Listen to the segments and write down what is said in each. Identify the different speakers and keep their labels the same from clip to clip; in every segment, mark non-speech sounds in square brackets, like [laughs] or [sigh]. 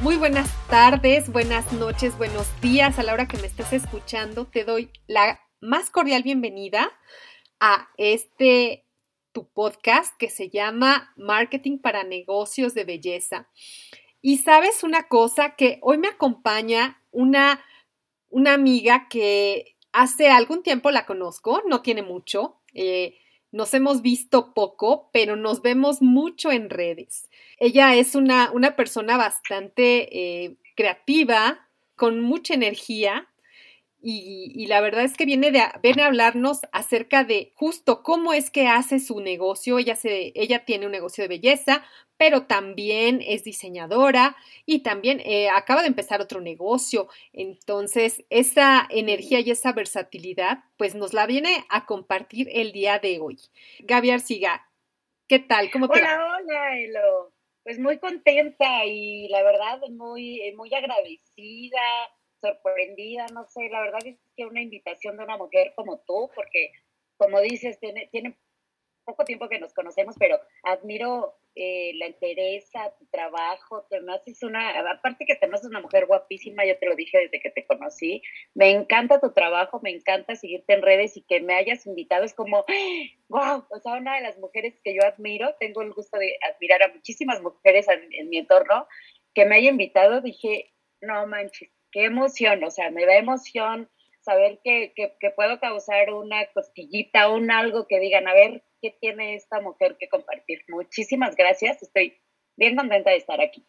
Speaker 1: Muy buenas tardes, buenas noches, buenos días a la hora que me estés escuchando. Te doy la más cordial bienvenida a este tu podcast que se llama Marketing para Negocios de Belleza. Y sabes una cosa que hoy me acompaña una, una amiga que hace algún tiempo la conozco, no tiene mucho. Eh, nos hemos visto poco, pero nos vemos mucho en redes. Ella es una, una persona bastante eh, creativa, con mucha energía, y, la verdad es que viene, de, viene a hablarnos acerca de justo cómo es que hace su negocio. Ella, se, ella tiene un negocio de belleza, pero también es diseñadora y también eh, acaba de empezar otro negocio. Entonces, esa energía y esa versatilidad, pues nos la viene a compartir el día de hoy. Gaby Arciga, ¿qué tal? ¿Cómo te
Speaker 2: Hola, hola, Elo. Pues muy contenta y la verdad muy, muy agradecida sorprendida, no sé, la verdad es que una invitación de una mujer como tú, porque como dices, tiene, tiene poco tiempo que nos conocemos, pero admiro eh, la interesa, tu trabajo, te haces una, aparte que te haces una mujer guapísima, yo te lo dije desde que te conocí, me encanta tu trabajo, me encanta seguirte en redes y que me hayas invitado, es como, wow, o sea, una de las mujeres que yo admiro, tengo el gusto de admirar a muchísimas mujeres en, mi entorno, que me haya invitado, dije, no manches, qué emoción, o sea, me da emoción saber que, puedo causar una costillita, un algo que digan, a ver, ¿qué tiene esta mujer que compartir? Muchísimas gracias, estoy bien contenta de estar aquí.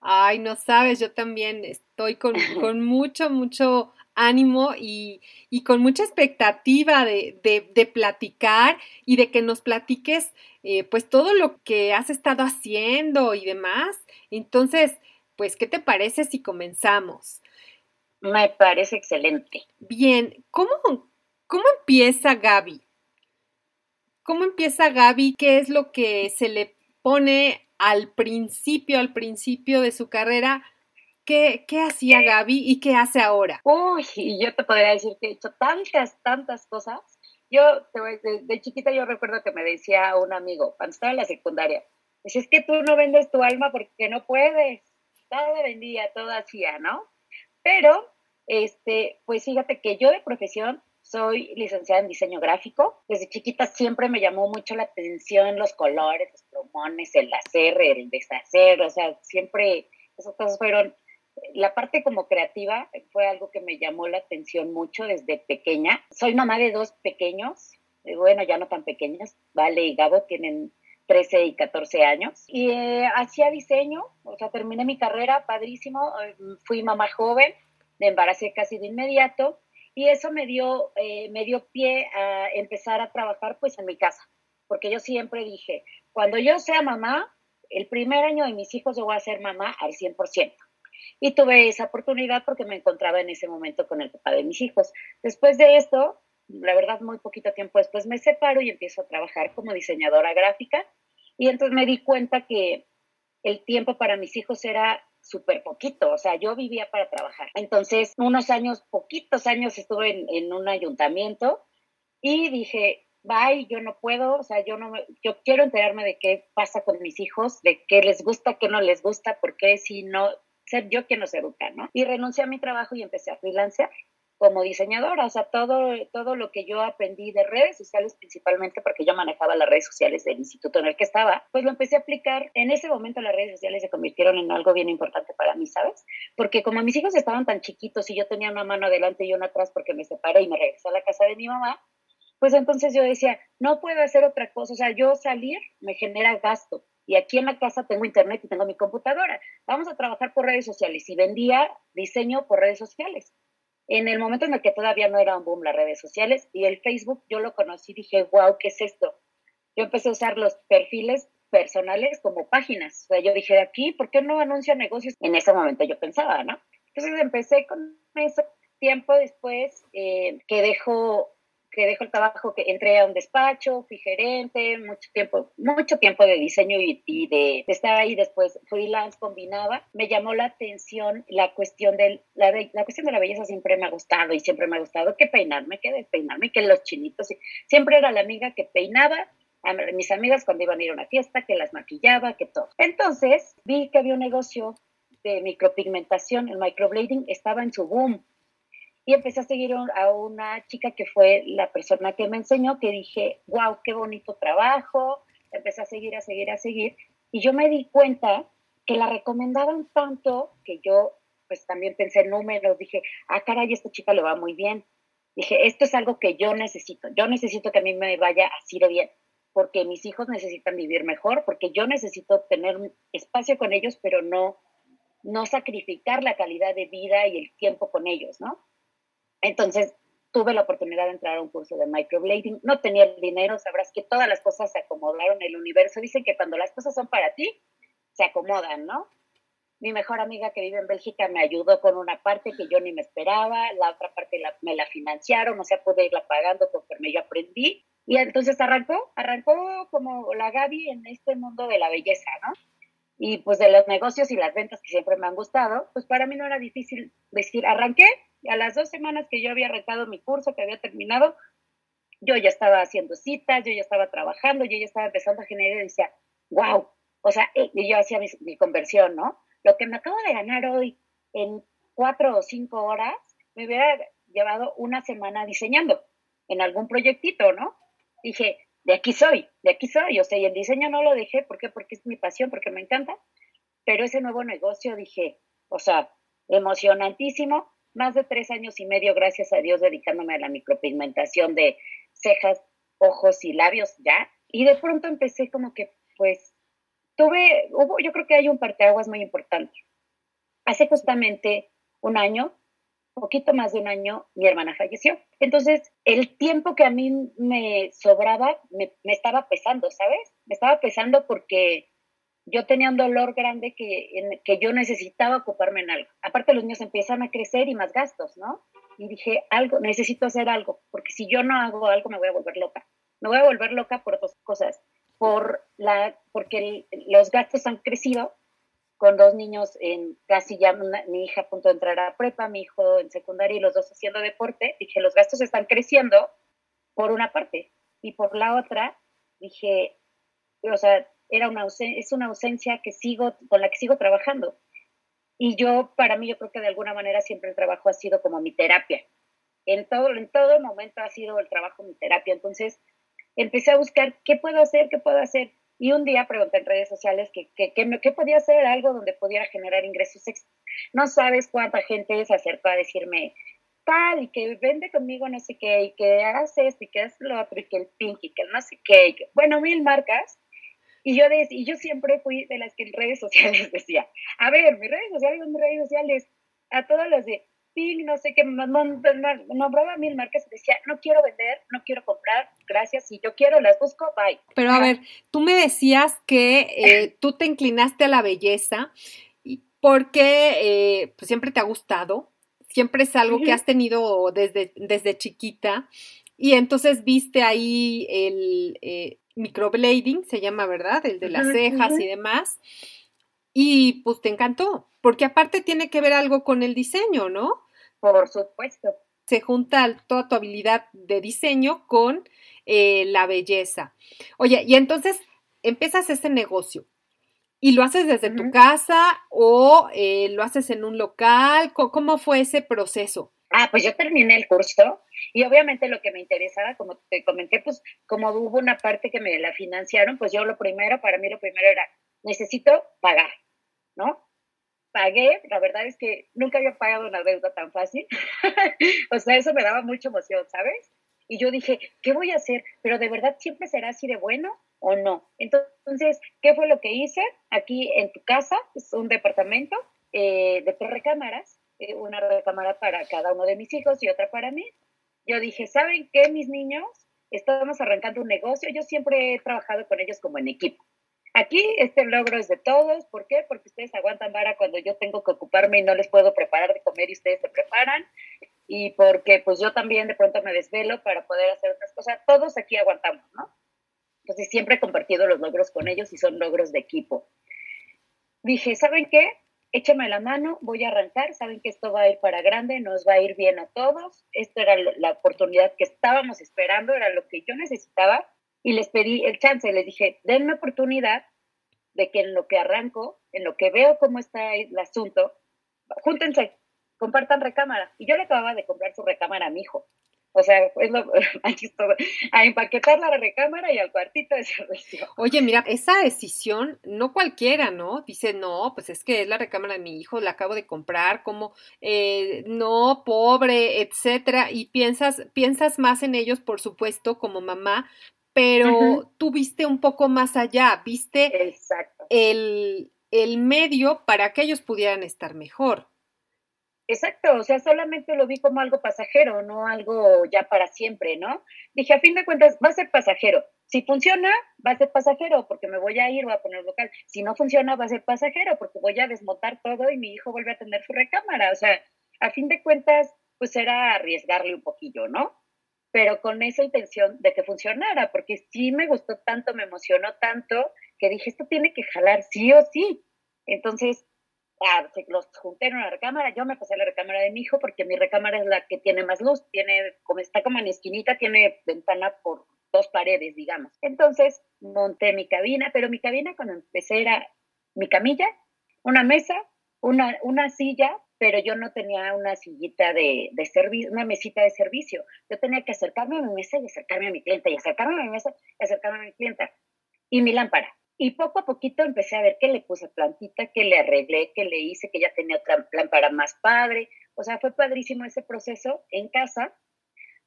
Speaker 1: Ay, no sabes, yo también estoy con, [laughs] mucho, mucho ánimo y, con mucha expectativa de, platicar y de que nos platiques eh, pues todo lo que has estado haciendo y demás. Entonces, pues, ¿qué te parece si comenzamos?
Speaker 2: Me parece excelente.
Speaker 1: Bien, ¿cómo, cómo empieza Gaby? ¿Cómo empieza Gaby? ¿Qué es lo que se le pone al principio, al principio de su carrera? ¿Qué, qué hacía Gaby y qué hace ahora?
Speaker 2: Uy, yo te podría decir que he hecho tantas, tantas cosas. Yo, de, de chiquita, yo recuerdo que me decía un amigo, cuando estaba en la secundaria, dice, es que tú no vendes tu alma porque no puedes. Todo vendía, todo hacía, ¿no? Pero este, pues fíjate que yo de profesión soy licenciada en diseño gráfico. Desde chiquita siempre me llamó mucho la atención los colores, los plumones, el hacer, el deshacer, o sea, siempre esas cosas fueron, la parte como creativa fue algo que me llamó la atención mucho desde pequeña. Soy mamá de dos pequeños, bueno, ya no tan pequeños, Vale y Gabo tienen 13 y 14 años. Y eh, hacía diseño, o sea, terminé mi carrera, padrísimo, eh, fui mamá joven, me embaracé casi de inmediato y eso me dio, eh, me dio pie a empezar a trabajar pues en mi casa, porque yo siempre dije, cuando yo sea mamá, el primer año de mis hijos yo voy a ser mamá al 100%. Y tuve esa oportunidad porque me encontraba en ese momento con el papá de mis hijos. Después de esto, la verdad muy poquito tiempo después me separo y empiezo a trabajar como diseñadora gráfica. Y entonces me di cuenta que el tiempo para mis hijos era súper poquito, o sea, yo vivía para trabajar. Entonces, unos años, poquitos años estuve en, un ayuntamiento y dije, bye, yo no puedo, o sea, yo no, yo quiero enterarme de qué pasa con mis hijos, de qué les gusta, qué no les gusta, por qué si no, ser yo quien los educa, ¿no? Y renuncié a mi trabajo y empecé a freelancear como diseñadora, o sea, todo, todo lo que yo aprendí de redes sociales, principalmente porque yo manejaba las redes sociales del instituto en el que estaba, pues lo empecé a aplicar. En ese momento las redes sociales se convirtieron en algo bien importante para mí, ¿sabes? Porque como mis hijos estaban tan chiquitos y yo tenía una mano adelante y una atrás porque me separé y me regresé a la casa de mi mamá, pues entonces yo decía, no puedo hacer otra cosa, o sea, yo salir me genera gasto. Y aquí en la casa tengo internet y tengo mi computadora. Vamos a trabajar por redes sociales. Y vendía diseño por redes sociales. En el momento en el que todavía no era un boom las redes sociales y el Facebook, yo lo conocí y dije, wow, ¿qué es esto? Yo empecé a usar los perfiles personales como páginas. O sea, yo dije, aquí, ¿por qué no anuncia negocios? En ese momento yo pensaba, ¿no? Entonces empecé con eso. Tiempo después eh, que dejo que dejo el trabajo, que entré a un despacho, fui gerente, mucho tiempo, mucho tiempo de diseño y, de, estar ahí después freelance combinaba, me llamó la atención la cuestión, la, la cuestión de la belleza siempre me ha gustado y siempre me ha gustado que peinarme, que despeinarme, que los chinitos, siempre era la amiga que peinaba a mis amigas cuando iban a ir a una fiesta, que las maquillaba, que todo. Entonces vi que había un negocio de micropigmentación, el microblading estaba en su boom y empecé a seguir a una chica que fue la persona que me enseñó, que dije, wow, qué bonito trabajo, empecé a seguir, a seguir, a seguir, y yo me di cuenta que la recomendaban tanto que yo pues también pensé en números, dije, ah, caray, esta chica le va muy bien. Dije, esto es algo que yo necesito, yo necesito que a mí me vaya así de bien, porque mis hijos necesitan vivir mejor, porque yo necesito tener espacio con ellos, pero no, no sacrificar la calidad de vida y el tiempo con ellos, ¿no? Entonces tuve la oportunidad de entrar a un curso de microblading. No tenía dinero, sabrás que todas las cosas se acomodaron en el universo. Dicen que cuando las cosas son para ti, se acomodan, ¿no? Mi mejor amiga que vive en Bélgica me ayudó con una parte que yo ni me esperaba, la otra parte me la financiaron, o sea, pude irla pagando conforme yo aprendí. Y entonces arrancó, arrancó como la Gaby en este mundo de la belleza, ¿no? Y pues de los negocios y las ventas que siempre me han gustado, pues para mí no era difícil decir, arranqué, a las dos semanas que yo había arrancado mi curso, que había terminado, yo ya estaba haciendo citas, yo ya estaba trabajando, yo ya estaba empezando a generar y decía, wow, o sea, eh", y yo hacía mi, conversión, ¿no? Lo que me acabo de ganar hoy en cuatro o cinco horas, me hubiera llevado una semana diseñando en algún proyectito, ¿no? Dije, de aquí soy, de aquí soy, o sea, y el diseño no lo dejé, ¿por qué? Porque es mi pasión, porque me encanta, pero ese nuevo negocio dije, o sea, emocionantísimo, más de tres años y medio, gracias a Dios, dedicándome a la micropigmentación de cejas, ojos y labios ya. Y de pronto empecé como que, pues, tuve, hubo, yo creo que hay un parteaguas muy importante. Hace justamente un año, poquito más de un año, mi hermana falleció. Entonces, el tiempo que a mí me sobraba me, me estaba pesando, ¿sabes? Me estaba pesando porque yo tenía un dolor grande que, que yo necesitaba ocuparme en algo. Aparte los niños empiezan a crecer y más gastos, ¿no? Y dije, algo, necesito hacer algo, porque si yo no hago algo me voy a volver loca. Me voy a volver loca por dos cosas. Por la, porque los gastos han crecido con dos niños en casi ya mi hija a punto de entrar a prepa, mi hijo en secundaria y los dos haciendo deporte. Dije, los gastos están creciendo por una parte. Y por la otra, dije, o sea, era una es una ausencia que sigo, con la que sigo trabajando. Y yo, para mí, yo creo que de alguna manera siempre el trabajo ha sido como mi terapia. En todo, en todo momento ha sido el trabajo mi terapia. Entonces, empecé a buscar qué puedo hacer, qué puedo hacer. Y un día pregunté en redes sociales que, que, podía hacer algo donde pudiera generar ingresos. No sabes cuánta gente se acercó a decirme tal y que vende conmigo no sé qué y que hagas esto y que hagas lo otro y que el pink y que no sé qué. bueno, mil marcas y yo, y yo siempre fui de las que en redes sociales [laughs] decía, a ver, mis redes sociales son mis redes sociales, a todos los de ping, no sé qué, nombraba mil marcas y decía, no quiero vender, no quiero comprar, gracias, si yo quiero las busco, bye.
Speaker 1: Pero a ver, tú me decías que eh, [laughs] tú te inclinaste a la belleza porque eh, pues siempre te ha gustado, siempre es algo que has tenido desde, desde chiquita. Y entonces viste ahí el, eh, microblading, se llama, ¿verdad? El de las cejas y demás. Y pues te encantó, porque aparte tiene que ver algo con el diseño, ¿no?
Speaker 2: Por supuesto.
Speaker 1: Se junta toda tu habilidad de diseño con eh, la belleza. Oye, y entonces empiezas ese negocio. ¿Y lo haces desde tu casa o eh, lo haces en un local? ¿Cómo fue ese proceso?
Speaker 2: Ah, pues yo terminé el curso y obviamente lo que me interesaba, como te comenté, pues como hubo una parte que me la financiaron, pues yo lo primero, para mí lo primero era, necesito pagar, ¿no? Pagué, la verdad es que nunca había pagado una deuda tan fácil, [laughs] o sea, eso me daba mucha emoción, ¿sabes? Y yo dije, ¿qué voy a hacer? Pero de verdad siempre será así de bueno o no. Entonces, ¿qué fue lo que hice? Aquí en tu casa, es un departamento eh, de tres recámaras, eh, una recámara para cada uno de mis hijos y otra para mí. Yo dije, ¿saben qué, mis niños? Estamos arrancando un negocio. Yo siempre he trabajado con ellos como en equipo. Aquí este logro es de todos. ¿Por qué? Porque ustedes aguantan vara cuando yo tengo que ocuparme y no les puedo preparar de comer y ustedes se preparan. Y porque pues yo también de pronto me desvelo para poder hacer otras cosas. Todos aquí aguantamos, ¿no? Entonces siempre he compartido los logros con ellos y son logros de equipo. Dije, ¿saben qué? Échame la mano, voy a arrancar, saben que esto va a ir para grande, nos va a ir bien a todos. Esto era la oportunidad que estábamos esperando, era lo que yo necesitaba y les pedí el chance, les dije, denme oportunidad de que en lo que arranco, en lo que veo cómo está el asunto, júntense, compartan recámara. Y yo le acababa de comprar su recámara a mi hijo. O sea, es lo, [laughs] a empaquetar la recámara y al cuartito de servicio.
Speaker 1: Oye, mira, esa decisión, no cualquiera, ¿no? Dice, no, pues es que es la recámara de mi hijo, la acabo de comprar, como, eh, no, pobre, etcétera, y piensas, piensas más en ellos, por supuesto, como mamá, pero tú viste un poco más allá, viste El, el medio para que ellos pudieran estar mejor.
Speaker 2: Exacto, o sea, solamente lo vi como algo pasajero, no algo ya para siempre, ¿no? Dije, a fin de cuentas, va a ser pasajero. Si funciona, va a ser pasajero porque me voy a ir, voy a poner local. Si no funciona, va a ser pasajero porque voy a desmontar todo y mi hijo vuelve a tener su recámara. O sea, a fin de cuentas, pues era arriesgarle un poquillo, ¿no? pero con esa intención de que funcionara, porque sí me gustó tanto, me emocionó tanto, que dije, esto tiene que jalar sí o sí. Entonces, ah, los junté en una recámara, yo me pasé a la recámara de mi hijo, porque mi recámara es la que tiene más luz, tiene, como está como en esquinita, tiene ventana por dos paredes, digamos. Entonces, monté mi cabina, pero mi cabina cuando empecé era mi camilla, una mesa, una, una silla, pero yo no tenía una sillita de, de servicio, una mesita de servicio. Yo tenía que acercarme a mi mesa y acercarme a mi clienta, y acercarme a mi mesa y acercarme a mi clienta. Y mi lámpara. Y poco a poquito empecé a ver que le puse plantita, que le arreglé, que le hice, que ya tenía otra lámpara más padre. O sea, fue padrísimo ese proceso en casa,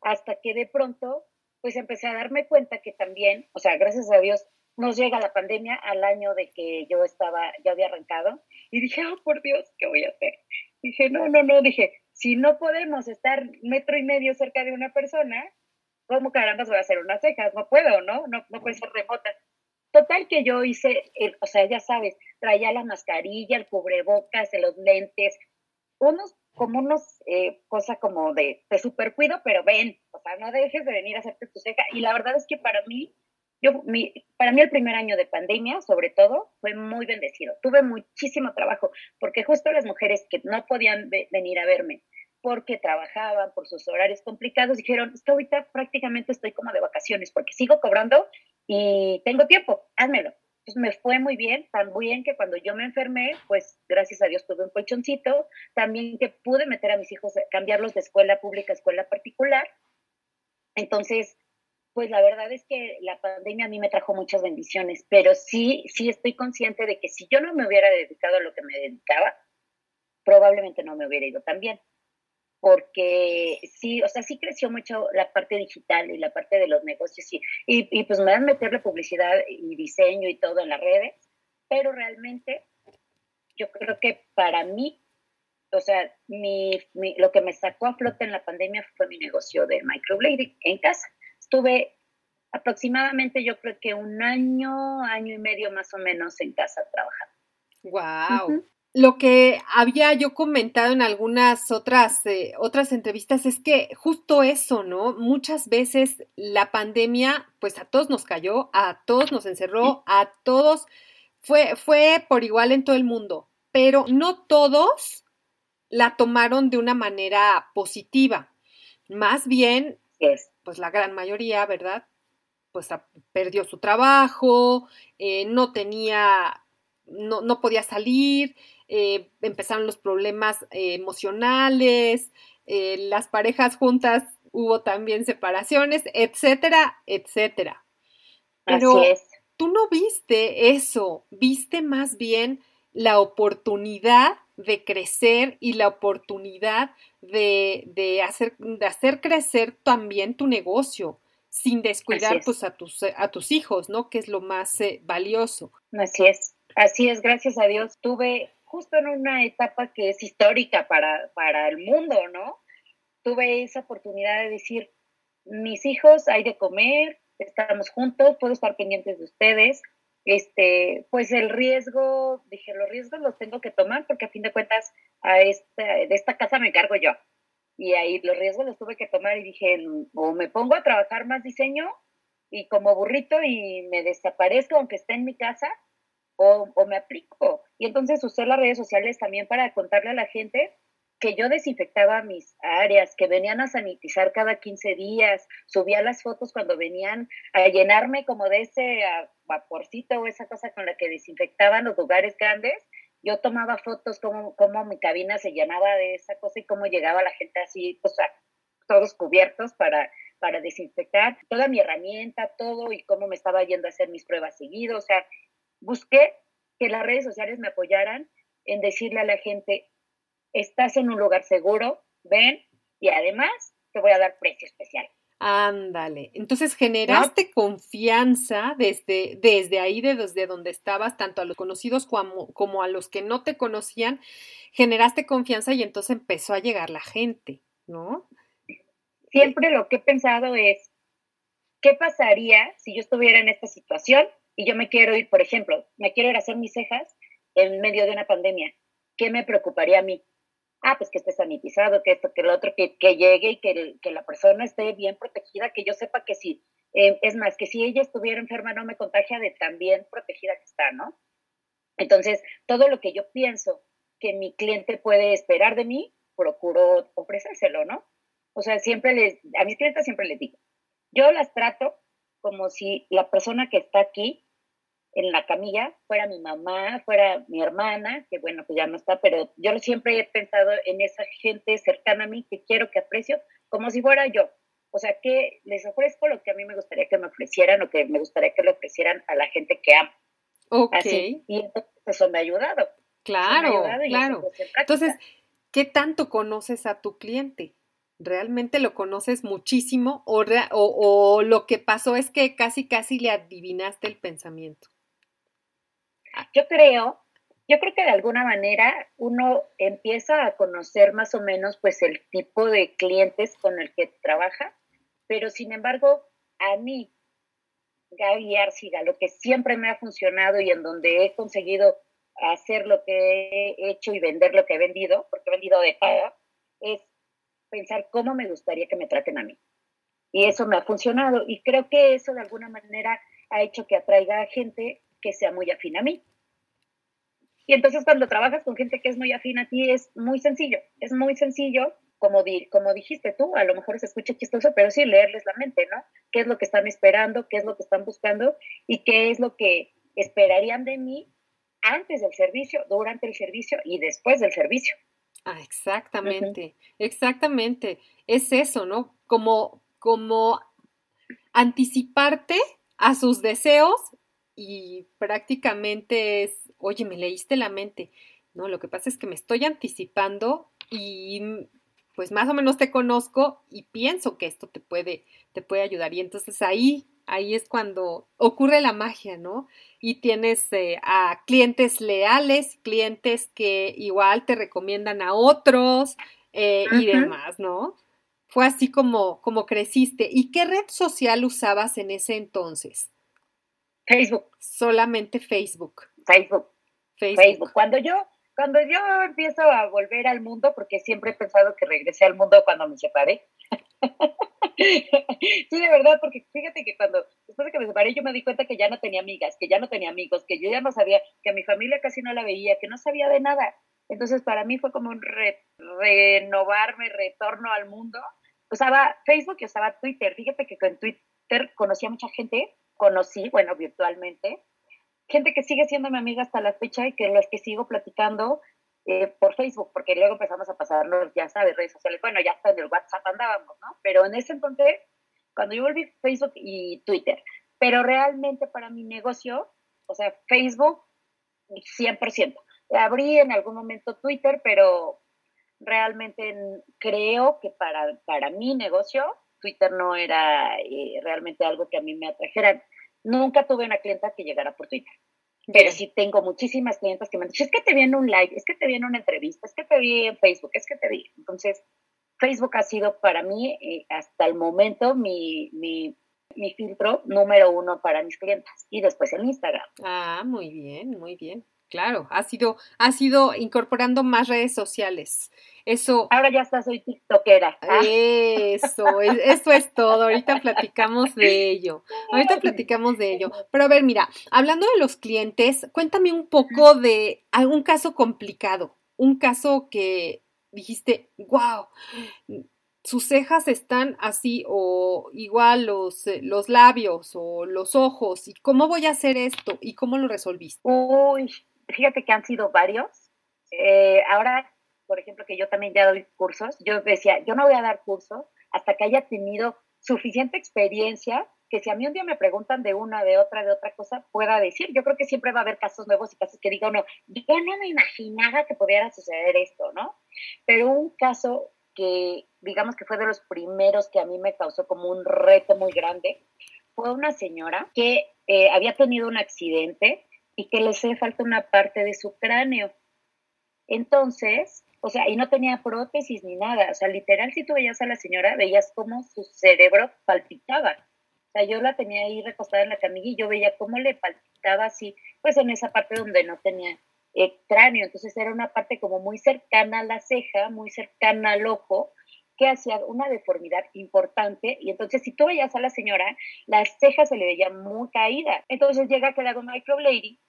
Speaker 2: hasta que de pronto, pues empecé a darme cuenta que también, o sea, gracias a Dios, nos llega la pandemia al año de que yo estaba, ya había arrancado, y dije, oh, por Dios, ¿qué voy a hacer? Dije, no, no, no, dije, si no podemos estar metro y medio cerca de una persona, ¿cómo carambas voy a hacer unas cejas? No puedo, ¿no? No, no puede ser remota. Total que yo hice, o sea, ya sabes, traía la mascarilla, el cubrebocas, los lentes, unos, como unos, eh, cosa como de, de super cuido, pero ven, o sea, no dejes de venir a hacerte tu ceja. Y la verdad es que para mí, yo, mi, para mí el primer año de pandemia, sobre todo, fue muy bendecido. Tuve muchísimo trabajo, porque justo las mujeres que no podían venir a verme porque trabajaban por sus horarios complicados, dijeron, es que ahorita prácticamente estoy como de vacaciones, porque sigo cobrando y tengo tiempo, házmelo. Entonces me fue muy bien, tan bien que cuando yo me enfermé, pues gracias a Dios tuve un colchoncito, también que pude meter a mis hijos, cambiarlos de escuela pública a escuela particular. Entonces, pues la verdad es que la pandemia a mí me trajo muchas bendiciones, pero sí, sí estoy consciente de que si yo no me hubiera dedicado a lo que me dedicaba, probablemente no me hubiera ido tan bien. Porque sí, o sea, sí creció mucho la parte digital y la parte de los negocios y, y, pues me dan meterle publicidad y diseño y todo en las redes, pero realmente yo creo que para mí, o sea, mi, lo que me sacó a flote en la pandemia fue mi negocio de microblading en casa estuve aproximadamente yo creo que un año, año y medio más o menos en casa trabajando.
Speaker 1: Wow. Lo que había yo comentado en algunas otras, eh, otras entrevistas es que justo eso, ¿no? Muchas veces la pandemia, pues a todos nos cayó, a todos nos encerró, a todos fue, fue por igual en todo el mundo, pero no todos la tomaron de una manera positiva. Más bien, pues la gran mayoría, ¿verdad? Pues perdió su trabajo, eh, no tenía, no, no podía salir, eh, empezaron los problemas eh, emocionales, las parejas juntas hubo también separaciones, etcétera, etcétera. Pero Así es. tú no viste eso, viste más bien la oportunidad de crecer y la oportunidad de, hacer, de hacer crecer también tu negocio sin descuidar pues a tus, a tus hijos, ¿no? Que es lo más eh, valioso.
Speaker 2: Así es, así es, gracias a Dios. Tuve justo en una etapa que es histórica para, para el mundo, ¿no? Tuve esa oportunidad de decir, mis hijos hay de comer, estamos juntos, puedo estar pendientes de ustedes, este, pues el riesgo, dije, los riesgos los tengo que tomar porque a fin de cuentas a esta, de esta casa me encargo yo. Y ahí los riesgos los tuve que tomar y dije, o me pongo a trabajar más diseño y como burrito y me desaparezco aunque esté en mi casa, o, me aplico. Y entonces usé las redes sociales también para contarle a la gente que yo desinfectaba mis áreas, que venían a sanitizar cada 15 días, subía las fotos cuando venían a llenarme como de ese vaporcito o esa cosa con la que desinfectaban los lugares grandes. Yo tomaba fotos como, como mi cabina se llenaba de esa cosa y cómo llegaba la gente así, o sea, todos cubiertos para, para desinfectar, toda mi herramienta, todo y cómo me estaba yendo a hacer mis pruebas seguido. O sea, busqué que las redes sociales me apoyaran en decirle a la gente, estás en un lugar seguro, ven, y además te voy a dar precio especial.
Speaker 1: Ándale. Entonces generaste confianza desde, desde ahí, desde donde estabas, tanto a los conocidos como, como, a los que no te conocían, generaste confianza y entonces empezó a llegar la gente, ¿no?
Speaker 2: Siempre lo que he pensado es, ¿qué pasaría si yo estuviera en esta situación y yo me quiero ir, por ejemplo, me quiero ir a hacer mis cejas en medio de una pandemia? ¿Qué me preocuparía a mí? ah, pues que esté sanitizado, que esto, que lo otro, que, llegue y que, que, la persona esté bien protegida, que yo sepa que sí. Eh, es más, que si ella estuviera enferma no me contagia de tan bien protegida que está, ¿no? Entonces, todo lo que yo pienso que mi cliente puede esperar de mí, procuro ofrecérselo, ¿no? O sea, siempre les, a mis clientes siempre les digo, yo las trato como si la persona que está aquí en la camilla, fuera mi mamá, fuera mi hermana, que bueno, pues ya no está, pero yo siempre he pensado en esa gente cercana a mí que quiero, que aprecio, como si fuera yo. O sea, que les ofrezco lo que a mí me gustaría que me ofrecieran o que me gustaría que le ofrecieran a la gente que amo.
Speaker 1: Ok.
Speaker 2: Así, y entonces eso me ha ayudado.
Speaker 1: Claro, claro. Entonces, ¿qué tanto conoces a tu cliente? ¿Realmente lo conoces muchísimo o, o, o lo que pasó es que casi, casi le adivinaste el pensamiento?
Speaker 2: Yo creo, yo creo que de alguna manera uno empieza a conocer más o menos pues el tipo de clientes con el que trabaja, pero sin embargo, a mí, Gaby Arciga, lo que siempre me ha funcionado y en donde he conseguido hacer lo que he hecho y vender lo que he vendido, porque he vendido de todo, es pensar cómo me gustaría que me traten a mí. Y eso me ha funcionado. Y creo que eso de alguna manera ha hecho que atraiga a gente que sea muy afín a mí. Y entonces cuando trabajas con gente que es muy afín a ti es muy sencillo, es muy sencillo, como, como dijiste tú, a lo mejor se escucha chistoso, pero sí leerles la mente, ¿no? ¿Qué es lo que están esperando? ¿Qué es lo que están buscando? ¿Y qué es lo que esperarían de mí antes del servicio, durante el servicio y después del servicio?
Speaker 1: Ah, exactamente, exactamente. Es eso, ¿no? Como, como anticiparte a sus deseos y prácticamente es, oye, me leíste la mente. No, lo que pasa es que me estoy anticipando y pues más o menos te conozco y pienso que esto te puede, te puede ayudar. Y entonces ahí, ahí es cuando ocurre la magia, ¿no? Y tienes eh, a clientes leales, clientes que igual te recomiendan a otros eh, y demás, ¿no? Fue así como, como creciste. ¿Y qué red social usabas en ese entonces?
Speaker 2: Facebook.
Speaker 1: Solamente Facebook.
Speaker 2: Facebook. Facebook. Cuando yo, cuando yo empiezo a volver al mundo, porque siempre he pensado que regresé al mundo cuando me separé. [laughs] sí, de verdad, porque fíjate que cuando, después de que me separé, yo me di cuenta que ya no tenía amigas, que ya no tenía amigos, que yo ya no sabía, que a mi familia casi no la veía, que no sabía de nada. Entonces, para mí fue como un renovarme, retorno al mundo. Usaba Facebook y usaba Twitter. Fíjate que con Twitter conocí a mucha gente conocí, bueno, virtualmente, gente que sigue siendo mi amiga hasta la fecha y que las que sigo platicando eh, por Facebook, porque luego empezamos a pasarnos, ya sabes, redes sociales, bueno, ya hasta en el WhatsApp andábamos, ¿no? Pero en ese entonces, cuando yo volví Facebook y Twitter, pero realmente para mi negocio, o sea, Facebook, 100%. abrí en algún momento Twitter, pero realmente creo que para, para mi negocio Twitter no era eh, realmente algo que a mí me atrajera. Nunca tuve una clienta que llegara por Twitter. Pero sí tengo muchísimas clientas que me han dicho, es que te vi en un live, es que te vi en una entrevista, es que te vi en Facebook, es que te vi. Entonces, Facebook ha sido para mí eh, hasta el momento mi, mi, mi, filtro número uno para mis clientes y después el Instagram.
Speaker 1: Ah, muy bien, muy bien. Claro, ha sido, ha sido incorporando más redes sociales. Eso.
Speaker 2: Ahora ya está, soy TikTokera.
Speaker 1: Ah. Eso, eso es todo. Ahorita platicamos de ello. Ahorita platicamos de ello. Pero a ver, mira, hablando de los clientes, cuéntame un poco de algún caso complicado, un caso que dijiste, wow, sus cejas están así o igual los, eh, los labios o los ojos y cómo voy a hacer esto y cómo lo resolviste.
Speaker 2: Uy, fíjate que han sido varios. Eh, ahora, por ejemplo, que yo también ya doy cursos, yo decía, yo no voy a dar cursos hasta que haya tenido suficiente experiencia que si a mí un día me preguntan de una, de otra, de otra cosa, pueda decir. Yo creo que siempre va a haber casos nuevos y casos que diga uno, yo no me imaginaba que pudiera suceder esto, ¿no? Pero un caso que digamos que fue de los primeros que a mí me causó como un reto muy grande, fue una señora que eh, había tenido un accidente y que le hace falta una parte de su cráneo. Entonces, o sea, y no tenía prótesis ni nada, o sea, literal, si tú veías a la señora, veías cómo su cerebro palpitaba. O sea, yo la tenía ahí recostada en la camilla y yo veía cómo le palpitaba así, pues en esa parte donde no tenía eh, cráneo. Entonces era una parte como muy cercana a la ceja, muy cercana al ojo, que hacía una deformidad importante y entonces si tú veías a la señora, las cejas se le veían muy caídas. Entonces llega que le hago microblading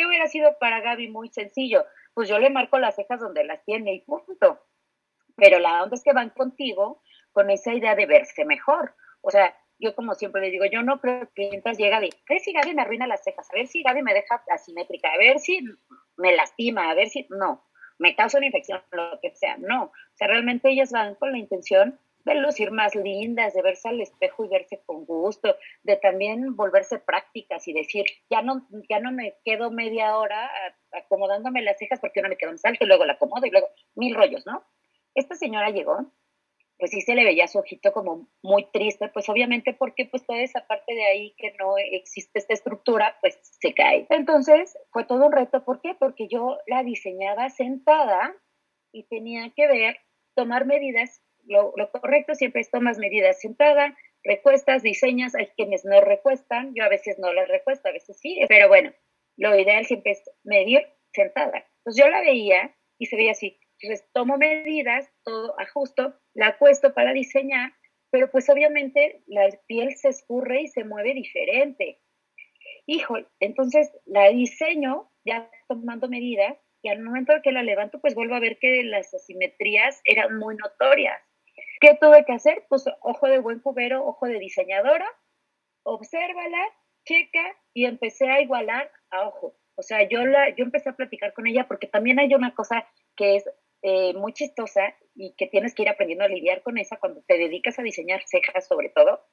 Speaker 2: ¿Qué hubiera sido para Gaby muy sencillo? Pues yo le marco las cejas donde las tiene y punto. Pero la onda es que van contigo con esa idea de verse mejor. O sea, yo como siempre le digo, yo no creo que mientras llega de, a ver si Gaby me arruina las cejas, a ver si Gaby me deja asimétrica, a ver si me lastima, a ver si, no, me causa una infección, lo que sea, no. O sea, realmente ellas van con la intención de lucir más lindas, de verse al espejo y verse con gusto, de también volverse prácticas y decir, ya no, ya no me quedo media hora acomodándome las cejas porque una me queda un salto y luego la acomodo y luego mil rollos, ¿no? Esta señora llegó, pues sí se le veía su ojito como muy triste, pues obviamente porque pues toda esa parte de ahí que no existe esta estructura, pues se cae. Entonces fue todo un reto, ¿por qué? Porque yo la diseñaba sentada y tenía que ver, tomar medidas lo, correcto siempre es tomas medidas sentada, recuestas, diseñas, hay quienes no recuestan, yo a veces no las recuesto, a veces sí, pero bueno, lo ideal siempre es medir sentada. Entonces yo la veía y se veía así, tomo medidas, todo ajusto, la acuesto para diseñar, pero pues obviamente la piel se escurre y se mueve diferente. Híjole, entonces la diseño ya tomando medidas y al momento de que la levanto pues vuelvo a ver que las asimetrías eran muy notorias. ¿Qué tuve que hacer? Pues ojo de buen cubero, ojo de diseñadora, obsérvala, checa y empecé a igualar a ojo. O sea, yo, la, yo empecé a platicar con ella porque también hay una cosa que es eh, muy chistosa y que tienes que ir aprendiendo a lidiar con esa cuando te dedicas a diseñar cejas sobre todo,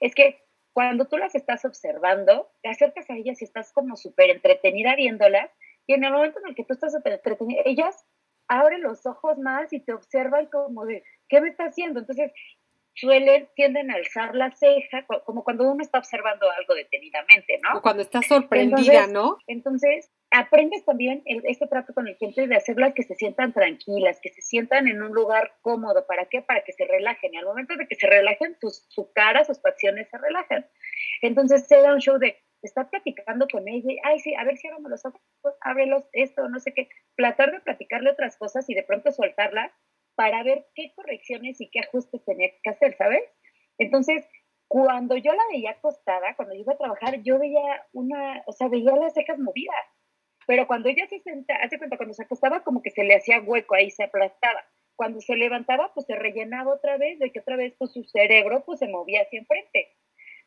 Speaker 2: es que cuando tú las estás observando, te acercas a ellas y estás como súper entretenida viéndolas y en el momento en el que tú estás entretenida, ellas abren los ojos más y te observan como de, ¿qué me está haciendo? Entonces, suelen, tienden a alzar la ceja, como cuando uno está observando algo detenidamente, ¿no?
Speaker 1: O cuando estás sorprendida, ¿no?
Speaker 2: Entonces, aprendes también este trato con el cliente de hacerlas que se sientan tranquilas, que se sientan en un lugar cómodo. ¿Para qué? Para que se relajen. Y al momento de que se relajen, su cara, sus facciones se relajan. Entonces, se da un show de estar platicando con ella, ay, sí, a ver si abrimos los ojos, ábrelos, esto, no sé qué, tratar de platicarle otras cosas y de pronto soltarla para ver qué correcciones y qué ajustes tenía que hacer, ¿sabes? Entonces, cuando yo la veía acostada, cuando iba a trabajar, yo veía una, o sea, veía las cejas movidas, pero cuando ella se sentaba, hace cuenta, cuando se acostaba, como que se le hacía hueco ahí, se aplastaba. Cuando se levantaba, pues se rellenaba otra vez, de que otra vez pues su cerebro pues se movía hacia enfrente.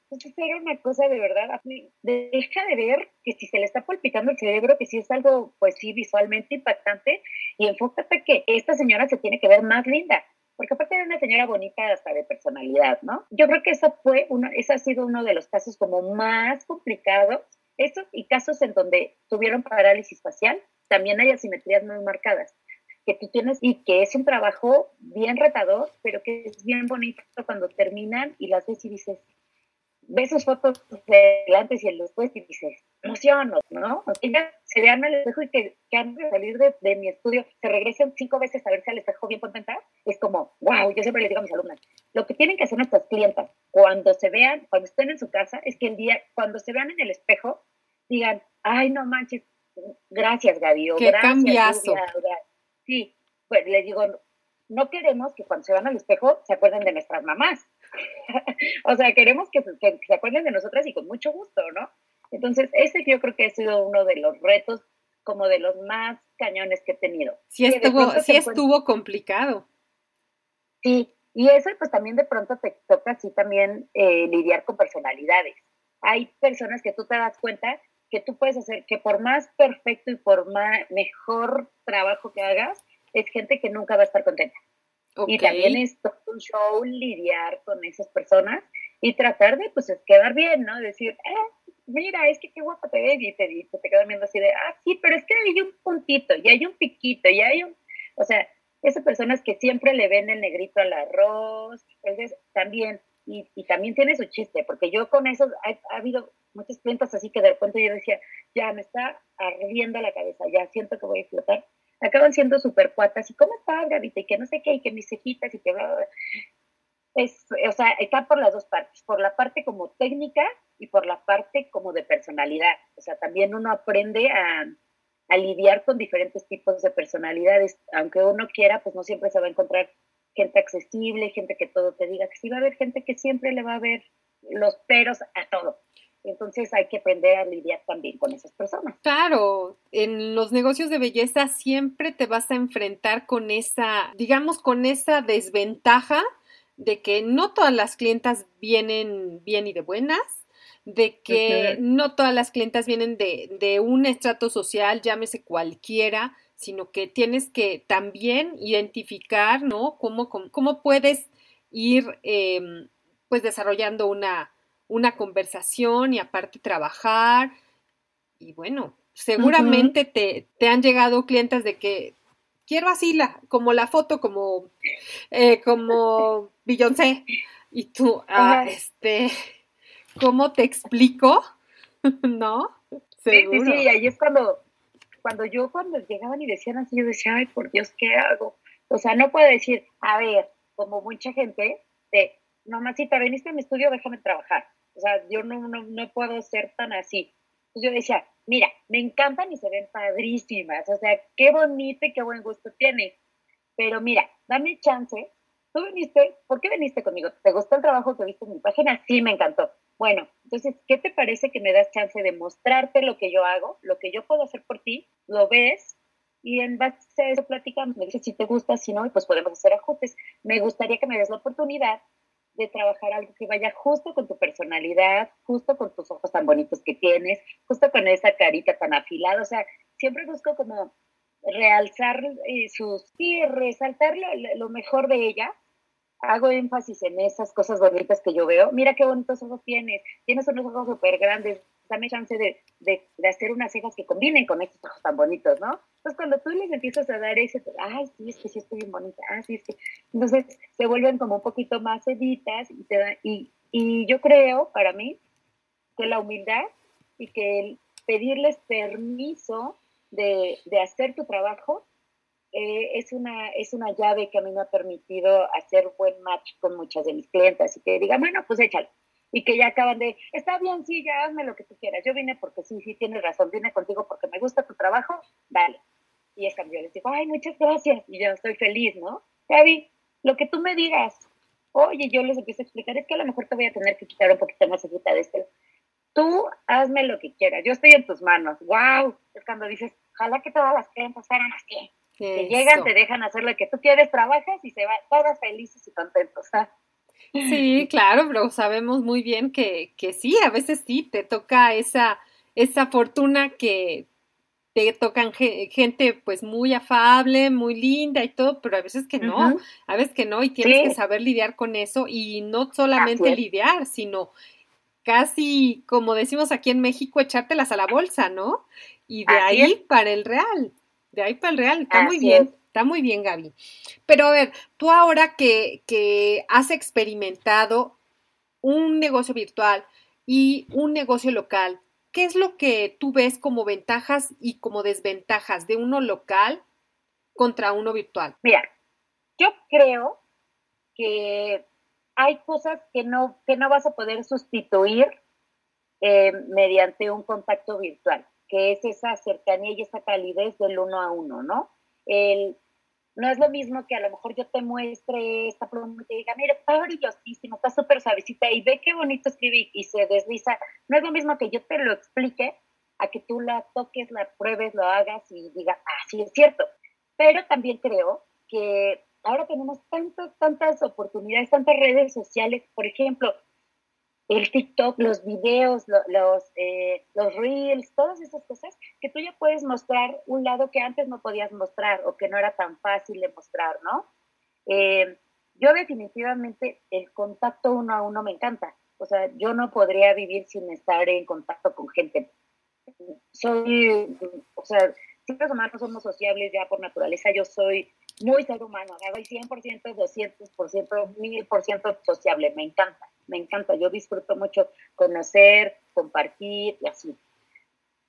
Speaker 2: Entonces era una cosa de verdad, deja de ver que si se le está palpitando el cerebro, que si es algo, pues sí, visualmente impactante, y enfócate que esta señora se tiene que ver más linda, porque aparte era una señora bonita hasta de personalidad, ¿no? Yo creo que eso fue uno, ese ha sido uno de los casos como más complicados, estos y casos en donde tuvieron parálisis facial, también hay asimetrías muy marcadas que tú tienes y que es un trabajo bien retador, pero que es bien bonito cuando terminan y las ves y dices, ves sus fotos del antes y el después y dices, emociono, ¿no? Sea, se vean al espejo y que, que antes de salir de, de, mi estudio se regresen cinco veces a verse al espejo bien contenta, es como, wow, yo siempre le digo a mis alumnas, lo que tienen que hacer nuestras clientas cuando se vean, cuando estén en su casa, es que el día, cuando se vean en el espejo, digan, ay, no manches, gracias Gaby, o
Speaker 1: Qué
Speaker 2: gracias
Speaker 1: cambiazo.
Speaker 2: Lluvia, Sí, pues les digo, no queremos que cuando se van al espejo se acuerden de nuestras mamás. [laughs] o sea, queremos que, que, se acuerden de nosotras y con mucho gusto, ¿no? Entonces, ese yo creo que ha sido uno de los retos como de los más cañones que he tenido.
Speaker 1: Sí estuvo, sí estuvo complicado.
Speaker 2: Sí, y eso pues también de pronto te toca así también eh, lidiar con personalidades. Hay personas que tú te das cuenta que tú puedes hacer, que por más perfecto y por más, mejor trabajo que hagas, es gente que nunca va a estar contenta. Okay. Y también es todo un show lidiar con esas personas y tratar de, pues, quedar bien, ¿no? Decir, eh, mira, es que qué guapa te ves y te, y te quedan viendo así de, ah, sí, pero es que hay un puntito y hay un piquito y hay un, o sea, esas personas que siempre le ven el negrito al arroz, entonces también, y, y también tiene su chiste, porque yo con eso, ha, ha habido muchas clientas así que de repente yo decía, ya me está ardiendo la cabeza, ya siento que voy a explotar. Acaban siendo súper cuatas, y cómo estás, Gavita, y que no sé qué, y que mis cejitas, y que bla, bla. Es, o sea, está por las dos partes, por la parte como técnica y por la parte como de personalidad. O sea, también uno aprende a, a lidiar con diferentes tipos de personalidades. Aunque uno quiera, pues no siempre se va a encontrar gente accesible, gente que todo te diga que sí va a haber gente que siempre le va a ver los peros a todo. Entonces hay que aprender a lidiar también con esas personas.
Speaker 1: Claro, en los negocios de belleza siempre te vas a enfrentar con esa, digamos, con esa desventaja de que no todas las clientas vienen bien y de buenas, de que uh -huh. no todas las clientas vienen de, de, un estrato social, llámese cualquiera, sino que tienes que también identificar, ¿no? Cómo, cómo, cómo puedes ir, eh, pues, desarrollando una, una conversación y aparte trabajar. Y bueno, seguramente uh -huh. te, te, han llegado clientes de que quiero así la, como la foto, como, eh, como Beyoncé. Y tú, ah, este, ¿cómo te explico? [laughs] ¿No?
Speaker 2: ¿Seguro? Sí, sí, sí, ahí es cuando, cuando yo, cuando llegaban y decían así, yo decía, ay, por Dios, ¿qué hago? O sea, no puedo decir, a ver, como mucha gente, de, no, masita, veniste a mi estudio, déjame trabajar. O sea, yo no, no, no puedo ser tan así. Entonces yo decía, mira, me encantan y se ven padrísimas. O sea, qué bonito y qué buen gusto tienes. Pero mira, dame chance. Tú viniste, ¿por qué viniste conmigo? ¿Te gustó el trabajo que viste en mi página? Sí, me encantó. Bueno, entonces, ¿qué te parece que me das chance de mostrarte lo que yo hago, lo que yo puedo hacer por ti? Lo ves y en base a eso platicamos. Me dices si te gusta, si no, pues podemos hacer ajustes. Me gustaría que me des la oportunidad de trabajar algo que vaya justo con tu personalidad, justo con tus ojos tan bonitos que tienes, justo con esa carita tan afilada. O sea, siempre busco como realzar eh, sus, sí, resaltar lo, lo, mejor de ella. Hago énfasis en esas cosas bonitas que yo veo. Mira qué bonitos ojos tienes. Tienes unos ojos súper grandes. Dame chance de, de, de, hacer unas cejas que combinen con estos ojos tan bonitos, ¿no? Entonces, cuando tú les empiezas a dar ese, ay, sí, es que sí estoy bien bonita, ah, sí, es que. Entonces, se vuelven como un poquito más seditas y, te da, y, y yo creo, para mí, que la humildad y que el pedirles permiso de, de hacer tu trabajo eh, es, una, es una llave que a mí me ha permitido hacer buen match con muchas de mis clientes y que digan, bueno, pues échalo. Y que ya acaban de, está bien, sí, ya hazme lo que tú quieras. Yo vine porque sí, sí, tienes razón, vine contigo porque me gusta tu trabajo, dale. Y es cuando yo les digo, ay, muchas gracias, y yo estoy feliz, ¿no? Gaby, lo que tú me digas, oye, yo les empiezo a explicar, es que a lo mejor te voy a tener que quitar un poquito más de este. Tú hazme lo que quieras, yo estoy en tus manos, wow. Es cuando dices, ojalá que todas las clientes fueran así. Que llegan, te dejan hacer lo que tú quieres, trabajas y se van todas felices y contentos. ¿ah?
Speaker 1: Sí, claro, pero sabemos muy bien que, que sí, a veces sí, te toca esa, esa fortuna que te tocan gente pues muy afable, muy linda y todo, pero a veces que no, uh -huh. a veces que no, y tienes sí. que saber lidiar con eso y no solamente lidiar, sino casi, como decimos aquí en México, echártelas a la bolsa, ¿no? Y de Así ahí es. para el real. De ahí para el real, está muy bien. Está muy bien, Gaby. Pero a ver, tú ahora que, que has experimentado un negocio virtual y un negocio local, ¿qué es lo que tú ves como ventajas y como desventajas de uno local contra uno virtual?
Speaker 2: Mira, yo creo que hay cosas que no, que no vas a poder sustituir eh, mediante un contacto virtual, que es esa cercanía y esa calidez del uno a uno, ¿no? El, no es lo mismo que a lo mejor yo te muestre esta pluma y te diga, mira, está brillosísimo, está súper suavecita y ve qué bonito escribí y se desliza. No es lo mismo que yo te lo explique a que tú la toques, la pruebes, lo hagas y digas, ah, sí, es cierto. Pero también creo que ahora tenemos tantas, tantas oportunidades, tantas redes sociales, por ejemplo, el TikTok, los videos, los, eh, los reels, todas esas cosas, que tú ya puedes mostrar un lado que antes no podías mostrar o que no era tan fácil de mostrar, ¿no? Eh, yo definitivamente el contacto uno a uno me encanta. O sea, yo no podría vivir sin estar en contacto con gente. Soy, o sea, los humanos somos sociables ya por naturaleza, yo soy muy ser humano, soy 100%, 200%, 1000% sociable, me encanta me encanta, yo disfruto mucho conocer, compartir y así.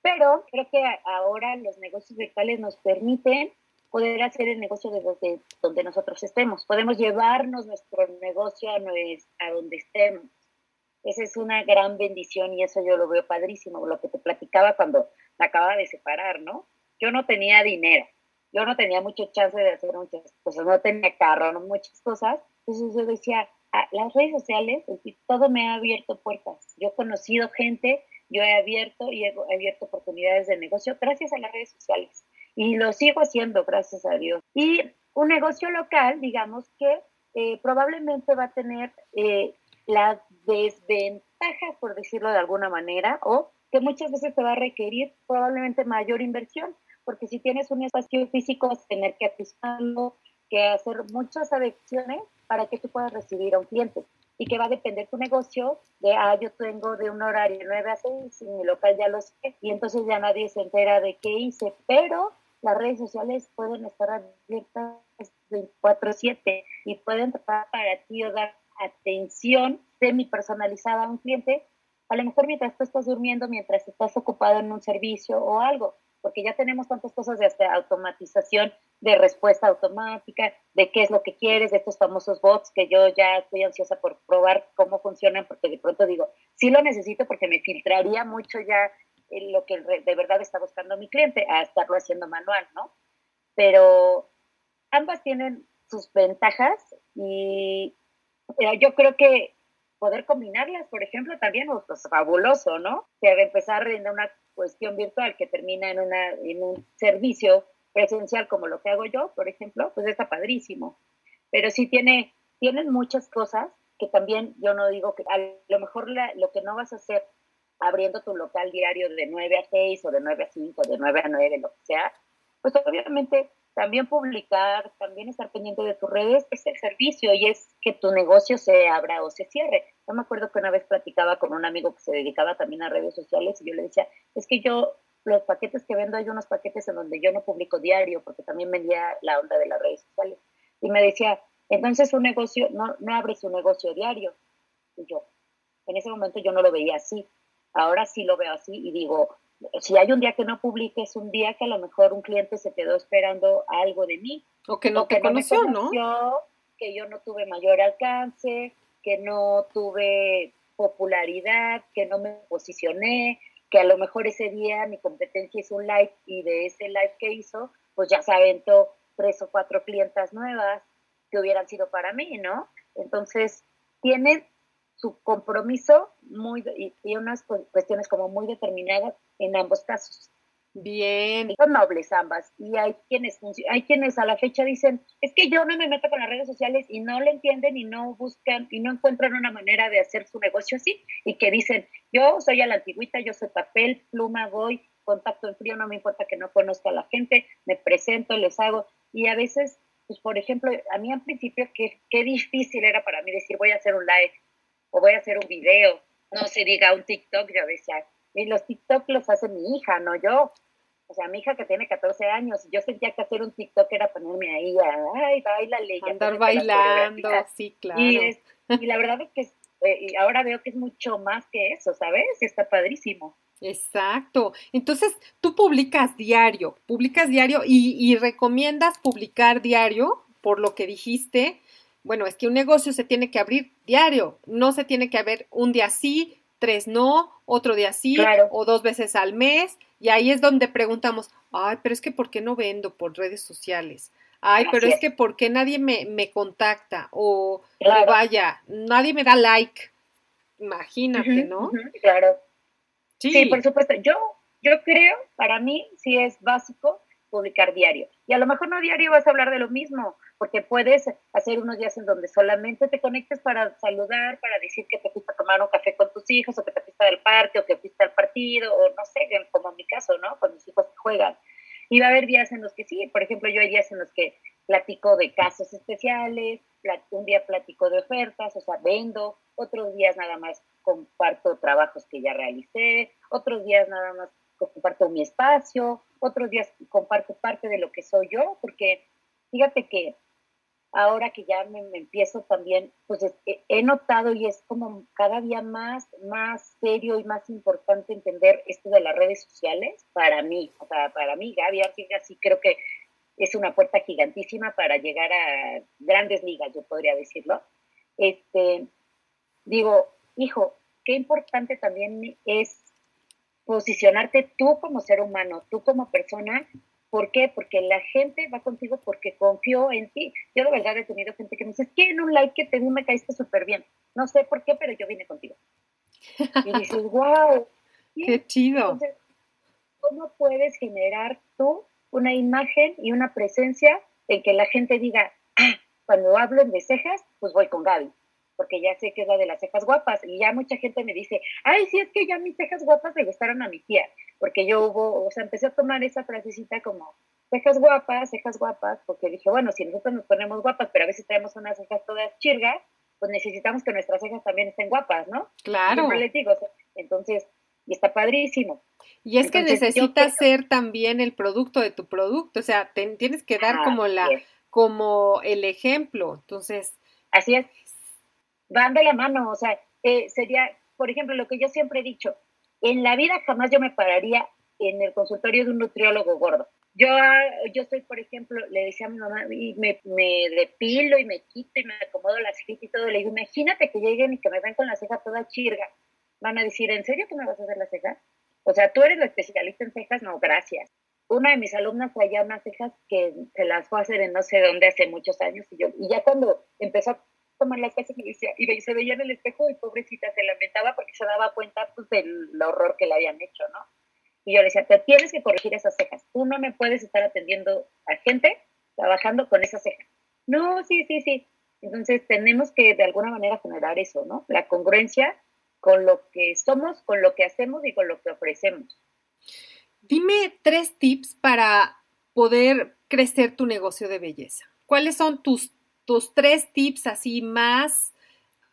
Speaker 2: Pero creo que ahora los negocios virtuales nos permiten poder hacer el negocio desde donde nosotros estemos. Podemos llevarnos nuestro negocio a, donde estemos. Esa es una gran bendición y eso yo lo veo padrísimo, lo que te platicaba cuando me acababa de separar, ¿no? Yo no tenía dinero, yo no tenía mucho chance de hacer muchas cosas, no tenía carro, no muchas cosas. Entonces yo decía, las redes sociales, todo me ha abierto puertas. Yo he conocido gente, yo he abierto y he abierto oportunidades de negocio gracias a las redes sociales. Y lo sigo haciendo, gracias a Dios. Y un negocio local, digamos que eh, probablemente va a tener eh, las desventajas, por decirlo de alguna manera, o que muchas veces te va a requerir probablemente mayor inversión, porque si tienes un espacio físico, vas a tener que atisarlo, que hacer muchas adicciones para que tú puedas recibir a un cliente y que va a depender tu negocio de, ah, yo tengo de un horario 9 a 6 y mi local ya lo sé. Y entonces ya nadie se entera de qué hice, pero las redes sociales pueden estar abiertas 24/7 y pueden tratar para ti o dar atención semi personalizada a un cliente, a lo mejor mientras tú estás durmiendo, mientras estás ocupado en un servicio o algo porque ya tenemos tantas cosas de hasta automatización, de respuesta automática, de qué es lo que quieres, de estos famosos bots que yo ya estoy ansiosa por probar cómo funcionan, porque de pronto digo, sí lo necesito porque me filtraría mucho ya lo que de verdad está buscando mi cliente a estarlo haciendo manual, ¿no? Pero ambas tienen sus ventajas y yo creo que poder combinarlas, por ejemplo, también es pues, fabuloso, ¿no? Que empezar en una cuestión virtual que termina en, una, en un servicio presencial como lo que hago yo, por ejemplo, pues está padrísimo. Pero sí tiene, tienen muchas cosas que también yo no digo que a lo mejor lo que no vas a hacer abriendo tu local diario de 9 a 6 o de 9 a 5, de 9 a 9, lo que sea, pues obviamente también publicar, también estar pendiente de tus redes es el servicio y es que tu negocio se abra o se cierre. Yo me acuerdo que una vez platicaba con un amigo que se dedicaba también a redes sociales y yo le decía, es que yo los paquetes que vendo hay unos paquetes en donde yo no publico diario porque también vendía la onda de las redes sociales. Y me decía, entonces un negocio, no, no abres un negocio diario. Y yo, en ese momento yo no lo veía así. Ahora sí lo veo así y digo, si hay un día que no publiques, un día que a lo mejor un cliente se quedó esperando algo de mí.
Speaker 1: O que no te conoció, ¿no?
Speaker 2: Que yo no tuve mayor alcance, que no tuve popularidad, que no me posicioné, que a lo mejor ese día mi competencia hizo un live y de ese live que hizo, pues ya se aventó tres o cuatro clientas nuevas que hubieran sido para mí, ¿no? Entonces, tiene su compromiso muy y, unas cuestiones como muy determinadas en ambos casos.
Speaker 1: Bien.
Speaker 2: Son nobles ambas. Y hay quienes, hay quienes a la fecha dicen, es que yo no me meto con las redes sociales y no le entienden y no buscan y no encuentran una manera de hacer su negocio así. Y que dicen, yo soy a la antigüita, yo soy papel, pluma, voy, contacto en frío, no me importa que no conozca a la gente, me presento, les hago. Y a veces, pues por ejemplo, a mí al principio, qué, qué difícil era para mí decir, voy a hacer un live o voy a hacer un video, no se diga un TikTok, yo decía, y los TikTok los hace mi hija, no yo. O sea, mi hija que tiene 14 años, yo sentía que hacer un TikTok era ponerme ahí, ay, bailale.
Speaker 1: Andar bailando, sí, claro.
Speaker 2: Y, y, la verdad es que eh, y ahora veo que es mucho más que eso, ¿sabes? Está padrísimo.
Speaker 1: Exacto. Entonces, tú publicas diario, publicas diario y, y, recomiendas publicar diario, por lo que dijiste. Bueno, es que un negocio se tiene que abrir diario, no se tiene que abrir un día sí, tres no, otro día sí, o dos veces al mes. Y ahí es donde preguntamos, ay, pero es que ¿por qué no vendo por redes sociales? Ay, pero es, que ¿por qué nadie me, me contacta? O, vaya, nadie me da like. Imagínate, ¿no?
Speaker 2: claro. Sí. sí, por supuesto. Yo, yo creo, para mí, sí es básico publicar diario. Y a lo mejor no diario vas a hablar de lo mismo, porque puedes hacer unos días en donde solamente te conectes para saludar, para decir que te fuiste a tomar un café con tus hijos, o que te fuiste al parque, o que fuiste al partido, o no sé, como en mi caso, ¿no? Con mis hijos que juegan. Y va a haber días en los que sí, por ejemplo, yo hay días en los que platico de casos especiales, un día platico de ofertas, o sea, vendo, otros días nada más comparto trabajos que ya realicé, otros días nada más comparto mi espacio, otros días comparto parte de lo que soy yo, porque fíjate que ahora que ya me, empiezo también, pues he, notado y es como cada día más, más serio y más importante entender esto de las redes sociales para mí, o sea, para mí, Gaby así creo que es una puerta gigantísima para llegar a grandes ligas, yo podría decirlo. Este, digo, hijo, qué importante también es posicionarte tú como ser humano, tú como persona. ¿Por qué? Porque la gente va contigo porque confió en ti. Yo de verdad he tenido gente que me dice, es que en un like que te di me caíste súper bien. No sé por qué, pero yo vine contigo. Y dices, [laughs] wow.
Speaker 1: Qué chido. Entonces,
Speaker 2: ¿cómo puedes generar tú una imagen y una presencia en que la gente diga, ah, cuando hablen de cejas, pues voy con Gaby? Porque ya sé que es la de las cejas guapas. Y ya mucha gente me dice, ay, sí, es que ya mis cejas guapas le gustaron a mi tía, porque yo hubo, o sea, empecé a tomar esa frasecita como cejas guapas, cejas guapas, porque dije, bueno, si nosotros nos ponemos guapas, pero a veces tenemos unas cejas todas chirgas, pues necesitamos que nuestras cejas también estén guapas, ¿no?
Speaker 1: Claro.
Speaker 2: les digo, entonces, y está padrísimo.
Speaker 1: Y es que necesitas ser también el producto de tu producto, o sea, tienes que dar como la, como el ejemplo, entonces.
Speaker 2: Así es van de la mano, o sea, eh, sería, por ejemplo, lo que yo siempre he dicho, en la vida jamás yo me pararía en el consultorio de un nutriólogo gordo. Yo, yo soy, por ejemplo, le decía a mi mamá, y me, me depilo y me quito y me acomodo las cejas y todo, le digo, imagínate que lleguen y que me ven con la ceja toda chirga. Van a decir, ¿en serio que me vas a hacer la ceja? O sea, tú eres la especialista en cejas, no, gracias. Una de mis alumnas traía unas cejas que se las fue a hacer en no sé dónde hace muchos años y yo, y ya cuando empezó a tomar las cosas y, decía, y se veía en el espejo y pobrecita se lamentaba porque se daba cuenta pues, del horror que le habían hecho, ¿no? Y yo le decía, te tienes que corregir esas cejas. Tú no me puedes estar atendiendo a gente trabajando con esas cejas. No, sí, sí, sí. Entonces tenemos que de alguna manera generar eso, ¿no? La congruencia con lo que somos, con lo que hacemos y con lo que ofrecemos.
Speaker 1: Dime tres tips para poder crecer tu negocio de belleza. ¿Cuáles son tus tus tres tips así más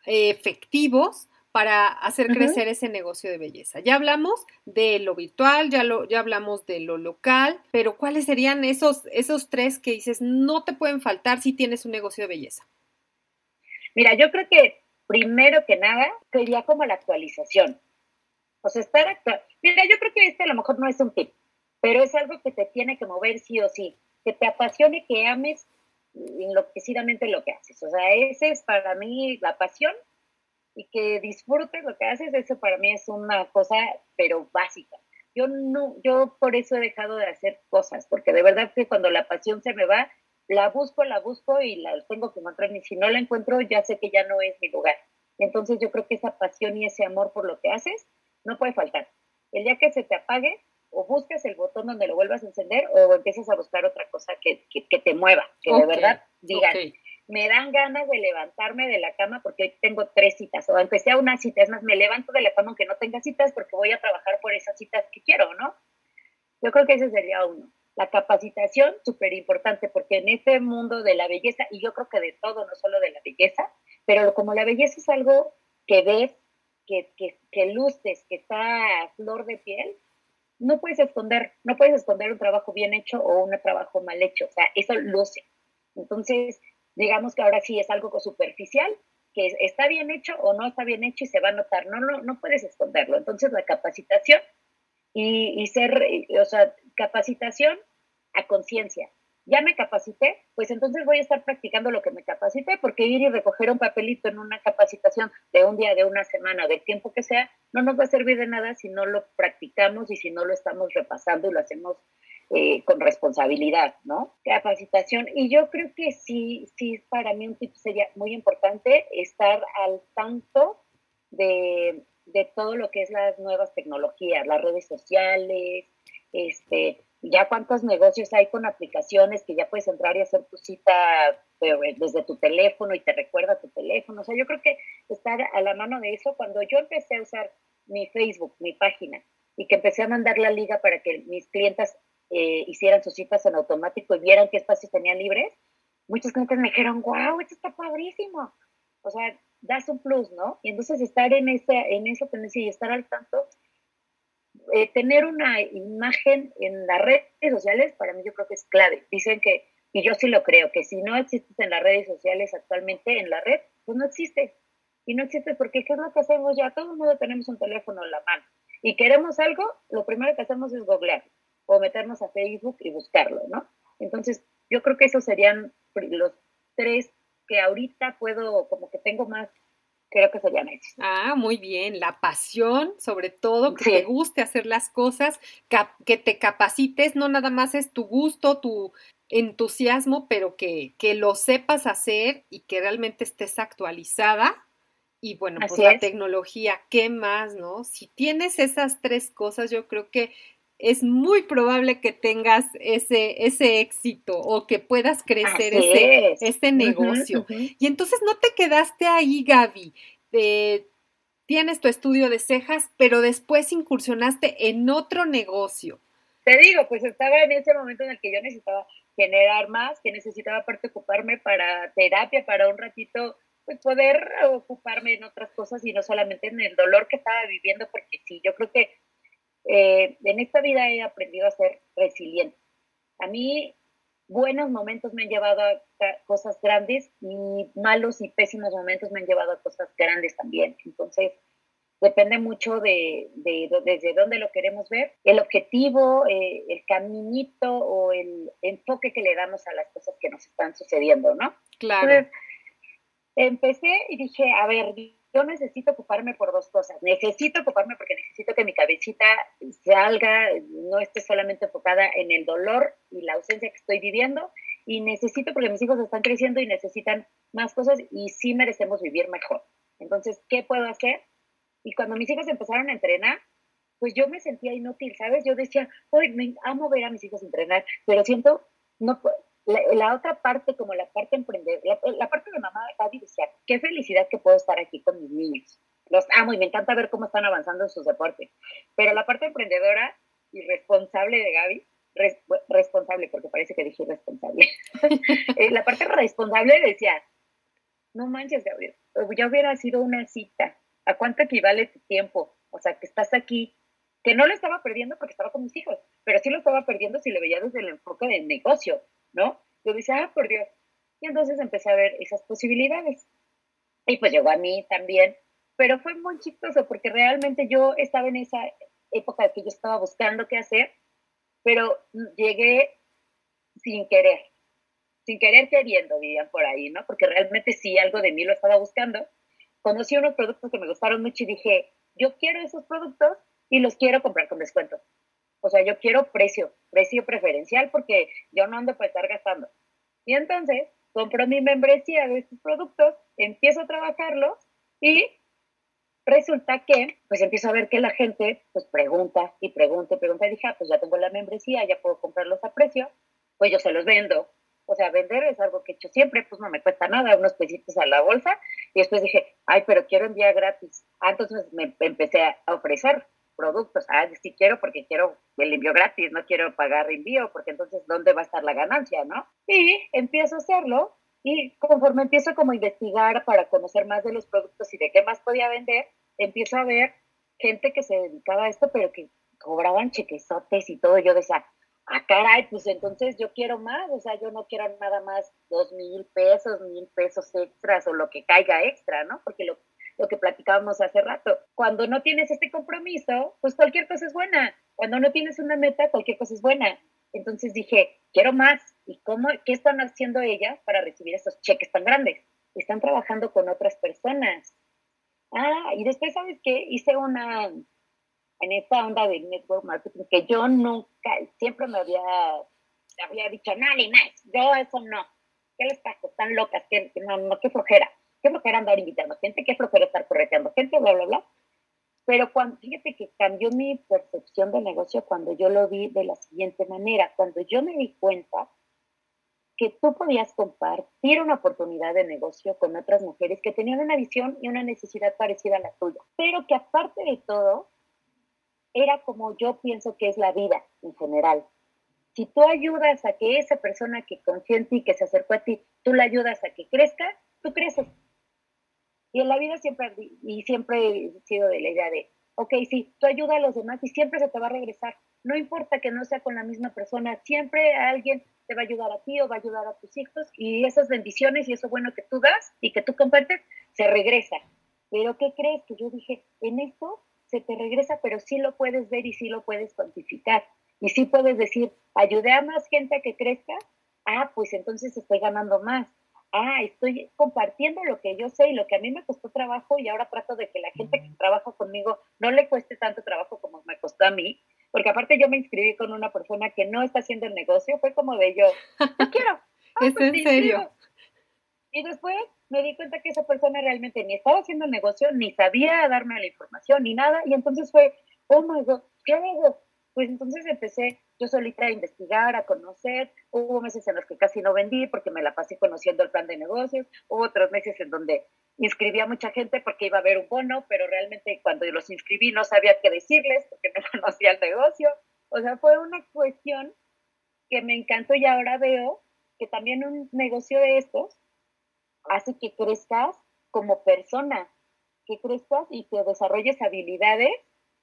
Speaker 1: eh, efectivos para hacer crecer ese negocio de belleza. Ya hablamos de lo virtual, ya, lo, ya hablamos de lo local, pero ¿cuáles serían esos, esos tres que dices no te pueden faltar si tienes un negocio de belleza?
Speaker 2: Mira, yo creo que primero que nada sería como la actualización. O sea, estar actual. Mira, yo creo que este a lo mejor no es un tip, pero es algo que te tiene que mover sí o sí, que te apasione, que ames enloquecidamente lo que haces. O sea, ese es para mí la pasión y que disfrutes lo que haces, eso para mí es una cosa, pero básica. Yo no, yo por eso he dejado de hacer cosas, porque de verdad que cuando la pasión se me va, la busco, la busco y la tengo que encontrar. Y si no la encuentro, ya sé que ya no es mi lugar. Entonces yo creo que esa pasión y ese amor por lo que haces no puede faltar. El día que se te apague, o busques el botón donde lo vuelvas a encender o empiezas a buscar otra cosa que, que, te mueva, que de verdad digan, me dan ganas de levantarme de la cama porque hoy tengo tres citas, o aunque sea una cita, es más, me levanto de la cama aunque no tenga citas porque voy a trabajar por esas citas que quiero, ¿no? Yo creo que ese sería uno. La capacitación, súper importante, porque en este mundo de la belleza, y yo creo que de todo, no solo de la belleza, pero como la belleza es algo que ves, que, que, que luces, que está a flor de piel, no puedes esconder, no puedes esconder un trabajo bien hecho o un trabajo mal hecho, o sea, eso luce. Entonces, digamos que ahora sí es algo superficial, que está bien hecho o no está bien hecho y se va a notar, no, no, no puedes esconderlo. Entonces, la capacitación y, y ser, o sea, capacitación a conciencia, ya me capacité, pues entonces voy a estar practicando lo que me capacité, porque ir y recoger un papelito en una capacitación de un día, de una semana, del tiempo que sea, no nos va a servir de nada si no lo practicamos y si no lo estamos repasando y lo hacemos eh, con responsabilidad, ¿no? Capacitación. Y yo creo que sí, sí, para mí un tip sería muy importante estar al tanto de, de todo lo que es las nuevas tecnologías, las redes sociales, este, ya cuántos negocios hay con aplicaciones que ya puedes entrar y hacer tu cita eh, desde tu teléfono y te recuerda tu teléfono. O sea, yo creo que estar a la mano de eso, cuando yo empecé a usar mi Facebook, mi página, y que empecé a mandar la liga para que mis clientas eh, hicieran sus citas en automático y vieran qué espacios tenían libres, muchos clientes me dijeron, wow, esto está padrísimo. O sea, das un plus, ¿no? Y entonces estar en, esa, en esa tendencia y estar al tanto eh, tener una imagen en las redes sociales para mí yo creo que es clave. Dicen que, y yo sí lo creo, que si no existes en las redes sociales actualmente en la red, pues no existe. Y no existe porque ¿qué es lo que hacemos ya? Todo el mundo tenemos un teléfono en la mano. Y queremos algo, lo primero que hacemos es googlear o meternos a Facebook y buscarlo, ¿no? Entonces, yo creo que esos serían los tres que ahorita puedo, como que tengo más creo que serían esos.
Speaker 1: Ah, muy bien. La pasión, sobre todo, que te guste hacer las cosas, que te capacites, no nada más es tu gusto, tu entusiasmo, pero que, que lo sepas hacer y que realmente estés actualizada. Y bueno, pues la tecnología, ¿qué más, no? Si tienes esas tres cosas, yo creo que es muy probable que tengas ese, ese éxito o que puedas crecer ese, ese, negocio. Y entonces no te quedaste ahí, Gaby. tienes tu estudio de cejas, pero después incursionaste en otro negocio.
Speaker 2: Te digo, pues estaba en ese momento en el que yo necesitaba generar más, que necesitaba aparte ocuparme para terapia, para un ratito, pues poder ocuparme en otras cosas y no solamente en el dolor que estaba viviendo, porque sí, yo creo que eh, en esta vida he aprendido a ser resiliente. A mí, buenos momentos me han llevado a cosas grandes y malos y pésimos momentos me han llevado a cosas grandes también. Entonces, depende mucho de, desde dónde lo queremos ver, el objetivo, eh, el caminito o el enfoque que le damos a las cosas que nos están sucediendo, ¿no?
Speaker 1: Claro.
Speaker 2: empecé y dije, a ver, yo necesito ocuparme por dos cosas. Necesito ocuparme porque necesito que mi cabecita salga, no esté solamente enfocada en el dolor y la ausencia que estoy viviendo. Y necesito porque mis hijos están creciendo y necesitan más cosas y sí merecemos vivir mejor. Entonces, ¿qué puedo hacer? Y cuando mis hijos empezaron a entrenar, pues yo me sentía inútil, ¿sabes? Yo decía, hoy me amo ver a mis hijos entrenar, pero siento, no, la, otra parte, como la parte emprendedora, la, parte de mamá, Gaby decía, qué felicidad que puedo estar aquí con mis niños. Los amo y me encanta ver cómo están avanzando en sus deportes. Pero la parte emprendedora y responsable de Gaby, responsable, porque parece que dije responsable. [laughs] Eh, la parte responsable decía, no manches, Gabriel, ya hubiera sido una cita. ¿A cuánto equivale tu tiempo? O sea, que estás aquí, que no lo estaba perdiendo porque estaba con mis hijos, pero sí lo estaba perdiendo si lo veía desde el enfoque del negocio. ¿No? Yo decía, ah, por Dios. Y entonces empecé a ver esas posibilidades. Y pues llegó a mí también, pero fue muy chistoso porque realmente yo estaba en esa época que yo estaba buscando qué hacer, pero llegué sin querer, sin querer queriendo, dirían por ahí, ¿no? Porque realmente sí, algo de mí lo estaba buscando. Conocí unos productos que me gustaron mucho y dije, yo quiero esos productos y los quiero comprar con descuento. O sea, yo quiero precio, precio preferencial porque yo no ando para estar gastando. Y entonces compro mi membresía de estos productos, empiezo a trabajarlos y resulta que pues empiezo a ver que la gente pues pregunta y pregunta y pregunta y dije, ah, pues ya tengo la membresía, ya puedo comprarlos a precio, pues yo se los vendo. O sea, vender es algo que he hecho siempre, pues no me cuesta nada, unos pesitos a la bolsa. Y después dije, ay, pero quiero enviar gratis. Ah, entonces me empecé a ofrecer productos. Ah, sí quiero porque quiero el envío gratis, no quiero pagar envío, porque entonces, ¿dónde va a estar la ganancia, no? Y empiezo a hacerlo y conforme empiezo como a investigar para conocer más de los productos y de qué más podía vender, empiezo a ver gente que se dedicaba a esto, pero que cobraban chequesotes y todo. Yo decía, ah, caray, pues entonces yo quiero más, o sea, yo no quiero nada más dos mil pesos, mil pesos extras o lo que caiga extra, ¿no? Porque lo, lo que platicábamos hace rato, cuando no tienes este compromiso, pues cualquier cosa es buena. Cuando no tienes una meta, cualquier cosa es buena. Entonces dije, quiero más. ¿Y cómo, qué están haciendo ellas para recibir esos cheques tan grandes? Están trabajando con otras personas. Ah, y después, ¿sabes qué? Hice una, en esta onda de network marketing, que yo nunca, siempre me había, había dicho, no, más, yo eso no. ¿Qué les pasa? Están locas, que no, no, qué flojera. Qué flojera andar invitando gente, qué flojera estar correteando gente, bla, bla, bla. Pero cuando, fíjate que cambió mi percepción de negocio cuando yo lo vi de la siguiente manera. Cuando yo me di cuenta que tú podías compartir una oportunidad de negocio con otras mujeres que tenían una visión y una necesidad parecida a la tuya, pero que aparte de todo, era como yo pienso que es la vida en general. Si tú ayudas a que esa persona que confía en ti, que se acercó a ti, tú la ayudas a que crezca, tú creces. Y en la vida siempre, y siempre he sido de la idea de, ok, sí, tú ayudas a los demás y siempre se te va a regresar. No importa que no sea con la misma persona, siempre alguien te va a ayudar a ti o va a ayudar a tus hijos y esas bendiciones y eso bueno que tú das y que tú compartes, se regresa. Pero ¿qué crees? Que yo dije, en esto se te regresa, pero sí lo puedes ver y sí lo puedes cuantificar. Y sí puedes decir, ayudé a más gente a que crezca, ah, pues entonces estoy ganando más. Ah, estoy compartiendo lo que yo sé y lo que a mí me costó trabajo y ahora trato de que la gente que trabaja conmigo no le cueste tanto trabajo como me costó a mí porque aparte yo me inscribí con una persona que no está haciendo el negocio, fue como de yo, yo [laughs] quiero.
Speaker 1: Ah, ¿Es pues en serio?
Speaker 2: Y después me di cuenta que esa persona realmente ni estaba haciendo el negocio, ni sabía darme la información, ni nada, y entonces fue, oh my God, ¿qué hago? Pues entonces empecé yo solita a investigar, a conocer. Hubo meses en los que casi no vendí porque me la pasé conociendo el plan de negocios. Hubo otros meses en donde inscribí a mucha gente porque iba a haber un bono, pero realmente cuando los inscribí no sabía qué decirles porque [laughs] no conocía el negocio. O sea, fue una cuestión que me encantó y ahora veo que también un negocio de estos hace que crezcas como persona, que crezcas y que desarrolles habilidades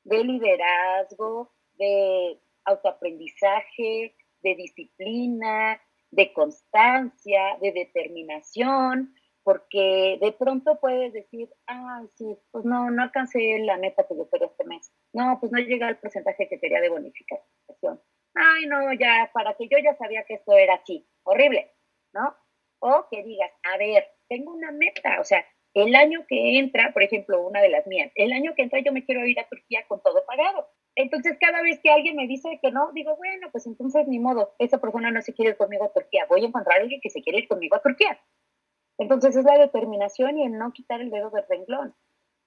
Speaker 2: de liderazgo, de autoaprendizaje, de disciplina, de constancia, de determinación, porque de pronto puedes decir, ah, sí, pues no, no alcancé la meta que yo quería este mes. No, pues no llega al porcentaje que quería de bonificación. Ay, no, ya, para que yo ya sabía que esto era así, horrible, ¿no? O que digas, a ver, tengo una meta, o sea, el año que entra, por ejemplo, una de las mías, el año que entra yo me quiero ir a Turquía con todo pagado. Entonces, cada vez que alguien me dice que no, digo, bueno, pues entonces ni modo, esa persona no se quiere ir conmigo a Turquía, voy a encontrar a alguien que se quiere ir conmigo a Turquía. Entonces, es la determinación y el no quitar el dedo del renglón.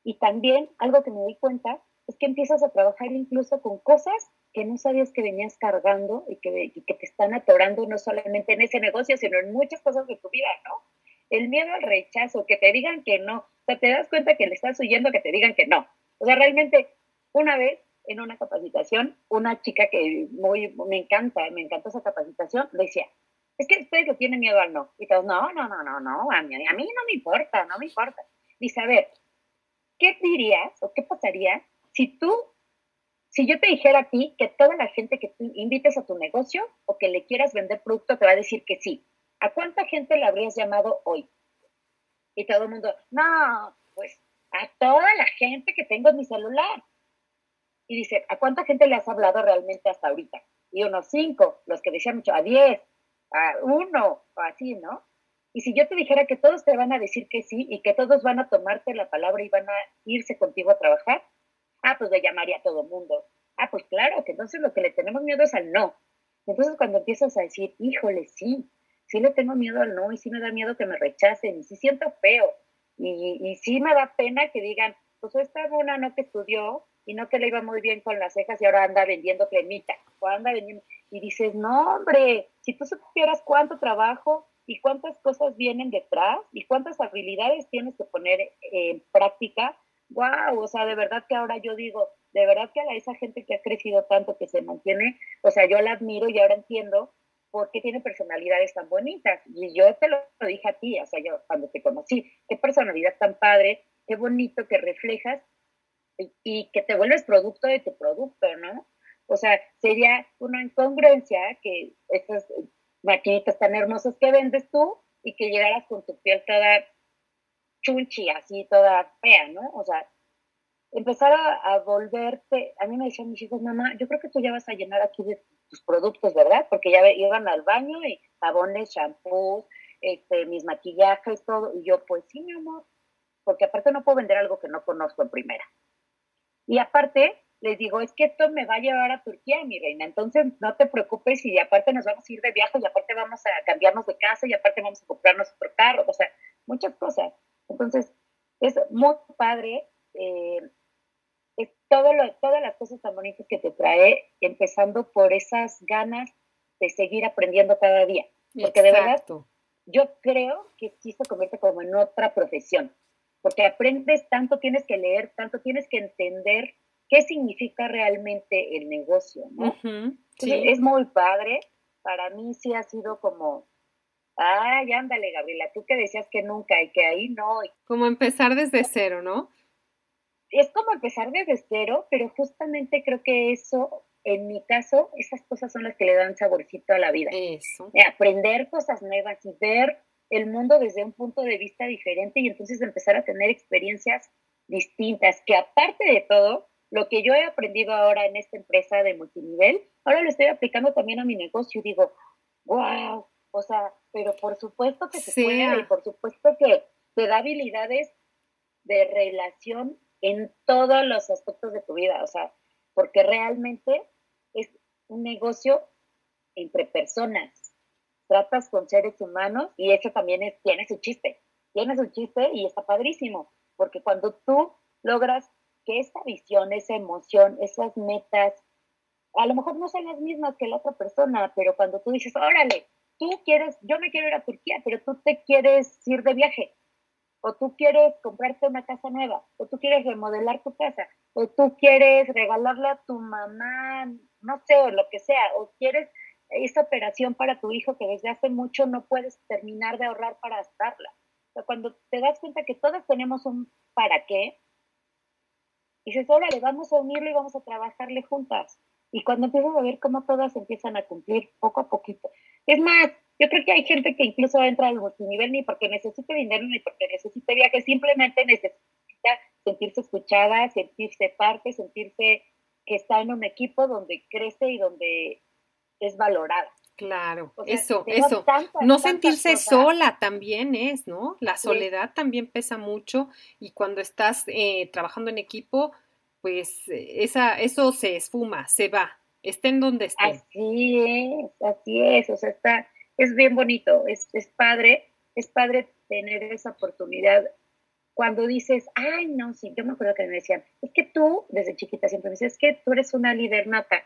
Speaker 2: Y también algo que me di cuenta es que empiezas a trabajar incluso con cosas que no sabías que venías cargando y que, y que te están atorando no solamente en ese negocio, sino en muchas cosas de tu vida, ¿no? El miedo al rechazo, que te digan que no. O sea, te das cuenta que le estás huyendo que te digan que no. O sea, realmente, una vez en una capacitación, una chica que muy, me encanta, me encantó esa capacitación, decía, es que ustedes lo tienen miedo al no. Y todos, no, no, no, no, no, a mí, a mí no me importa, no me importa. Dice, a ver, ¿qué dirías o qué pasaría si tú, si yo te dijera a ti que toda la gente que tú invites a tu negocio o que le quieras vender producto te va a decir que sí? ¿A cuánta gente le habrías llamado hoy? Y todo el mundo, no, pues a toda la gente que tengo en mi celular y dice, ¿a cuánta gente le has hablado realmente hasta ahorita? Y unos cinco, los que decían mucho, a diez, a uno, así, ¿no? Y si yo te dijera que todos te van a decir que sí y que todos van a tomarte la palabra y van a irse contigo a trabajar, ah, pues le llamaría a todo mundo. Ah, pues claro, que entonces lo que le tenemos miedo es al no. Entonces cuando empiezas a decir, híjole, sí, sí le tengo miedo al no y sí me da miedo que me rechacen y sí siento feo y, y sí me da pena que digan, pues esta una no que estudió y no que le iba muy bien con las cejas y ahora anda vendiendo cremita, o anda vendiendo, y dices, no, hombre, si tú supieras cuánto trabajo y cuántas cosas vienen detrás y cuántas habilidades tienes que poner en práctica, wow, o sea, de verdad que ahora yo digo, de verdad que a esa gente que ha crecido tanto, que se mantiene, o sea, yo la admiro y ahora entiendo por qué tiene personalidades tan bonitas. Y yo te lo, dije a ti, o sea, yo cuando te conocí, qué personalidad tan padre, qué bonito que reflejas y que te vuelves producto de tu producto, ¿no? O sea, sería una incongruencia que estas maquinitas tan hermosas que vendes tú y que llegaras con tu piel toda chunchi, así toda fea, ¿no? O sea, empezar a, volverte, a mí me decían mis hijos, mamá, yo creo que tú ya vas a llenar aquí de tus productos, ¿verdad? Porque ya iban al baño y jabones, shampoos, este, mis maquillajes, todo, y yo, pues sí, mi amor, porque aparte no puedo vender algo que no conozco en primera. Y aparte, les digo, es que esto me va a llevar a Turquía, mi reina, entonces no te preocupes y aparte nos vamos a ir de viaje y aparte vamos a cambiarnos de casa y aparte vamos a comprarnos otro carro, o sea, muchas cosas. Entonces, es muy padre, eh, es todo lo, todas las cosas tan bonitas que te trae, empezando por esas ganas de seguir aprendiendo cada día. Porque de verdad, yo creo que sí se convierte como en otra profesión, porque aprendes tanto, tienes que leer tanto, tienes que entender qué significa realmente el negocio, ¿no? Es muy padre. Para mí sí ha sido como, ay, ándale, Gabriela, tú que decías que nunca y que ahí no.
Speaker 1: Como empezar desde cero, ¿no?
Speaker 2: Es como empezar desde cero, pero justamente creo que eso, en mi caso, esas cosas son las que le dan saborcito a la vida.
Speaker 1: Eso.
Speaker 2: Aprender cosas nuevas y ver el mundo desde un punto de vista diferente y entonces empezar a tener experiencias distintas, que aparte de todo, lo que yo he aprendido ahora en esta empresa de multinivel, ahora lo estoy aplicando también a mi negocio y digo, wow, o sea, pero por supuesto que se puede y por supuesto que te da habilidades de relación en todos los aspectos de tu vida, o sea, porque realmente es un negocio entre personas. Tratas con seres humanos y eso también es, tiene su chiste, tiene su chiste y está padrísimo, porque cuando tú logras que esa visión, esa emoción, esas metas, a lo mejor no son las mismas que la otra persona, pero cuando tú dices, órale, tú quieres, yo me quiero ir a Turquía, pero tú te quieres ir de viaje, o tú quieres comprarte una casa nueva, o tú quieres remodelar tu casa, o tú quieres regalarle a tu mamá, no sé, o lo que sea, o quieres esa operación para tu hijo que desde hace mucho no puedes terminar de ahorrar para gastarla. O sea, cuando te das cuenta que todas tenemos un para qué, dices, órale, vamos a unirlo y vamos a trabajarle juntas. Y cuando empiezas a ver cómo todas empiezan a cumplir poco a poquito. Es más, yo creo que hay gente que incluso entra al multinivel ni porque necesite dinero ni porque necesite viaje, simplemente necesita sentirse escuchada, sentirse parte, sentirse que está en un equipo donde crece y donde es valorada.
Speaker 1: Claro, eso, eso. no sentirse sola también es, ¿no? La soledad también pesa mucho y cuando estás eh, trabajando en equipo, pues eh, esa, eso se esfuma, se va, estén donde estén.
Speaker 2: Así es, así es, o sea, está, es bien bonito, es, es padre, es padre tener esa oportunidad cuando dices, ay, no, sí, yo me acuerdo que me decían, es que tú, desde chiquita siempre me dices, es que tú eres una líder nata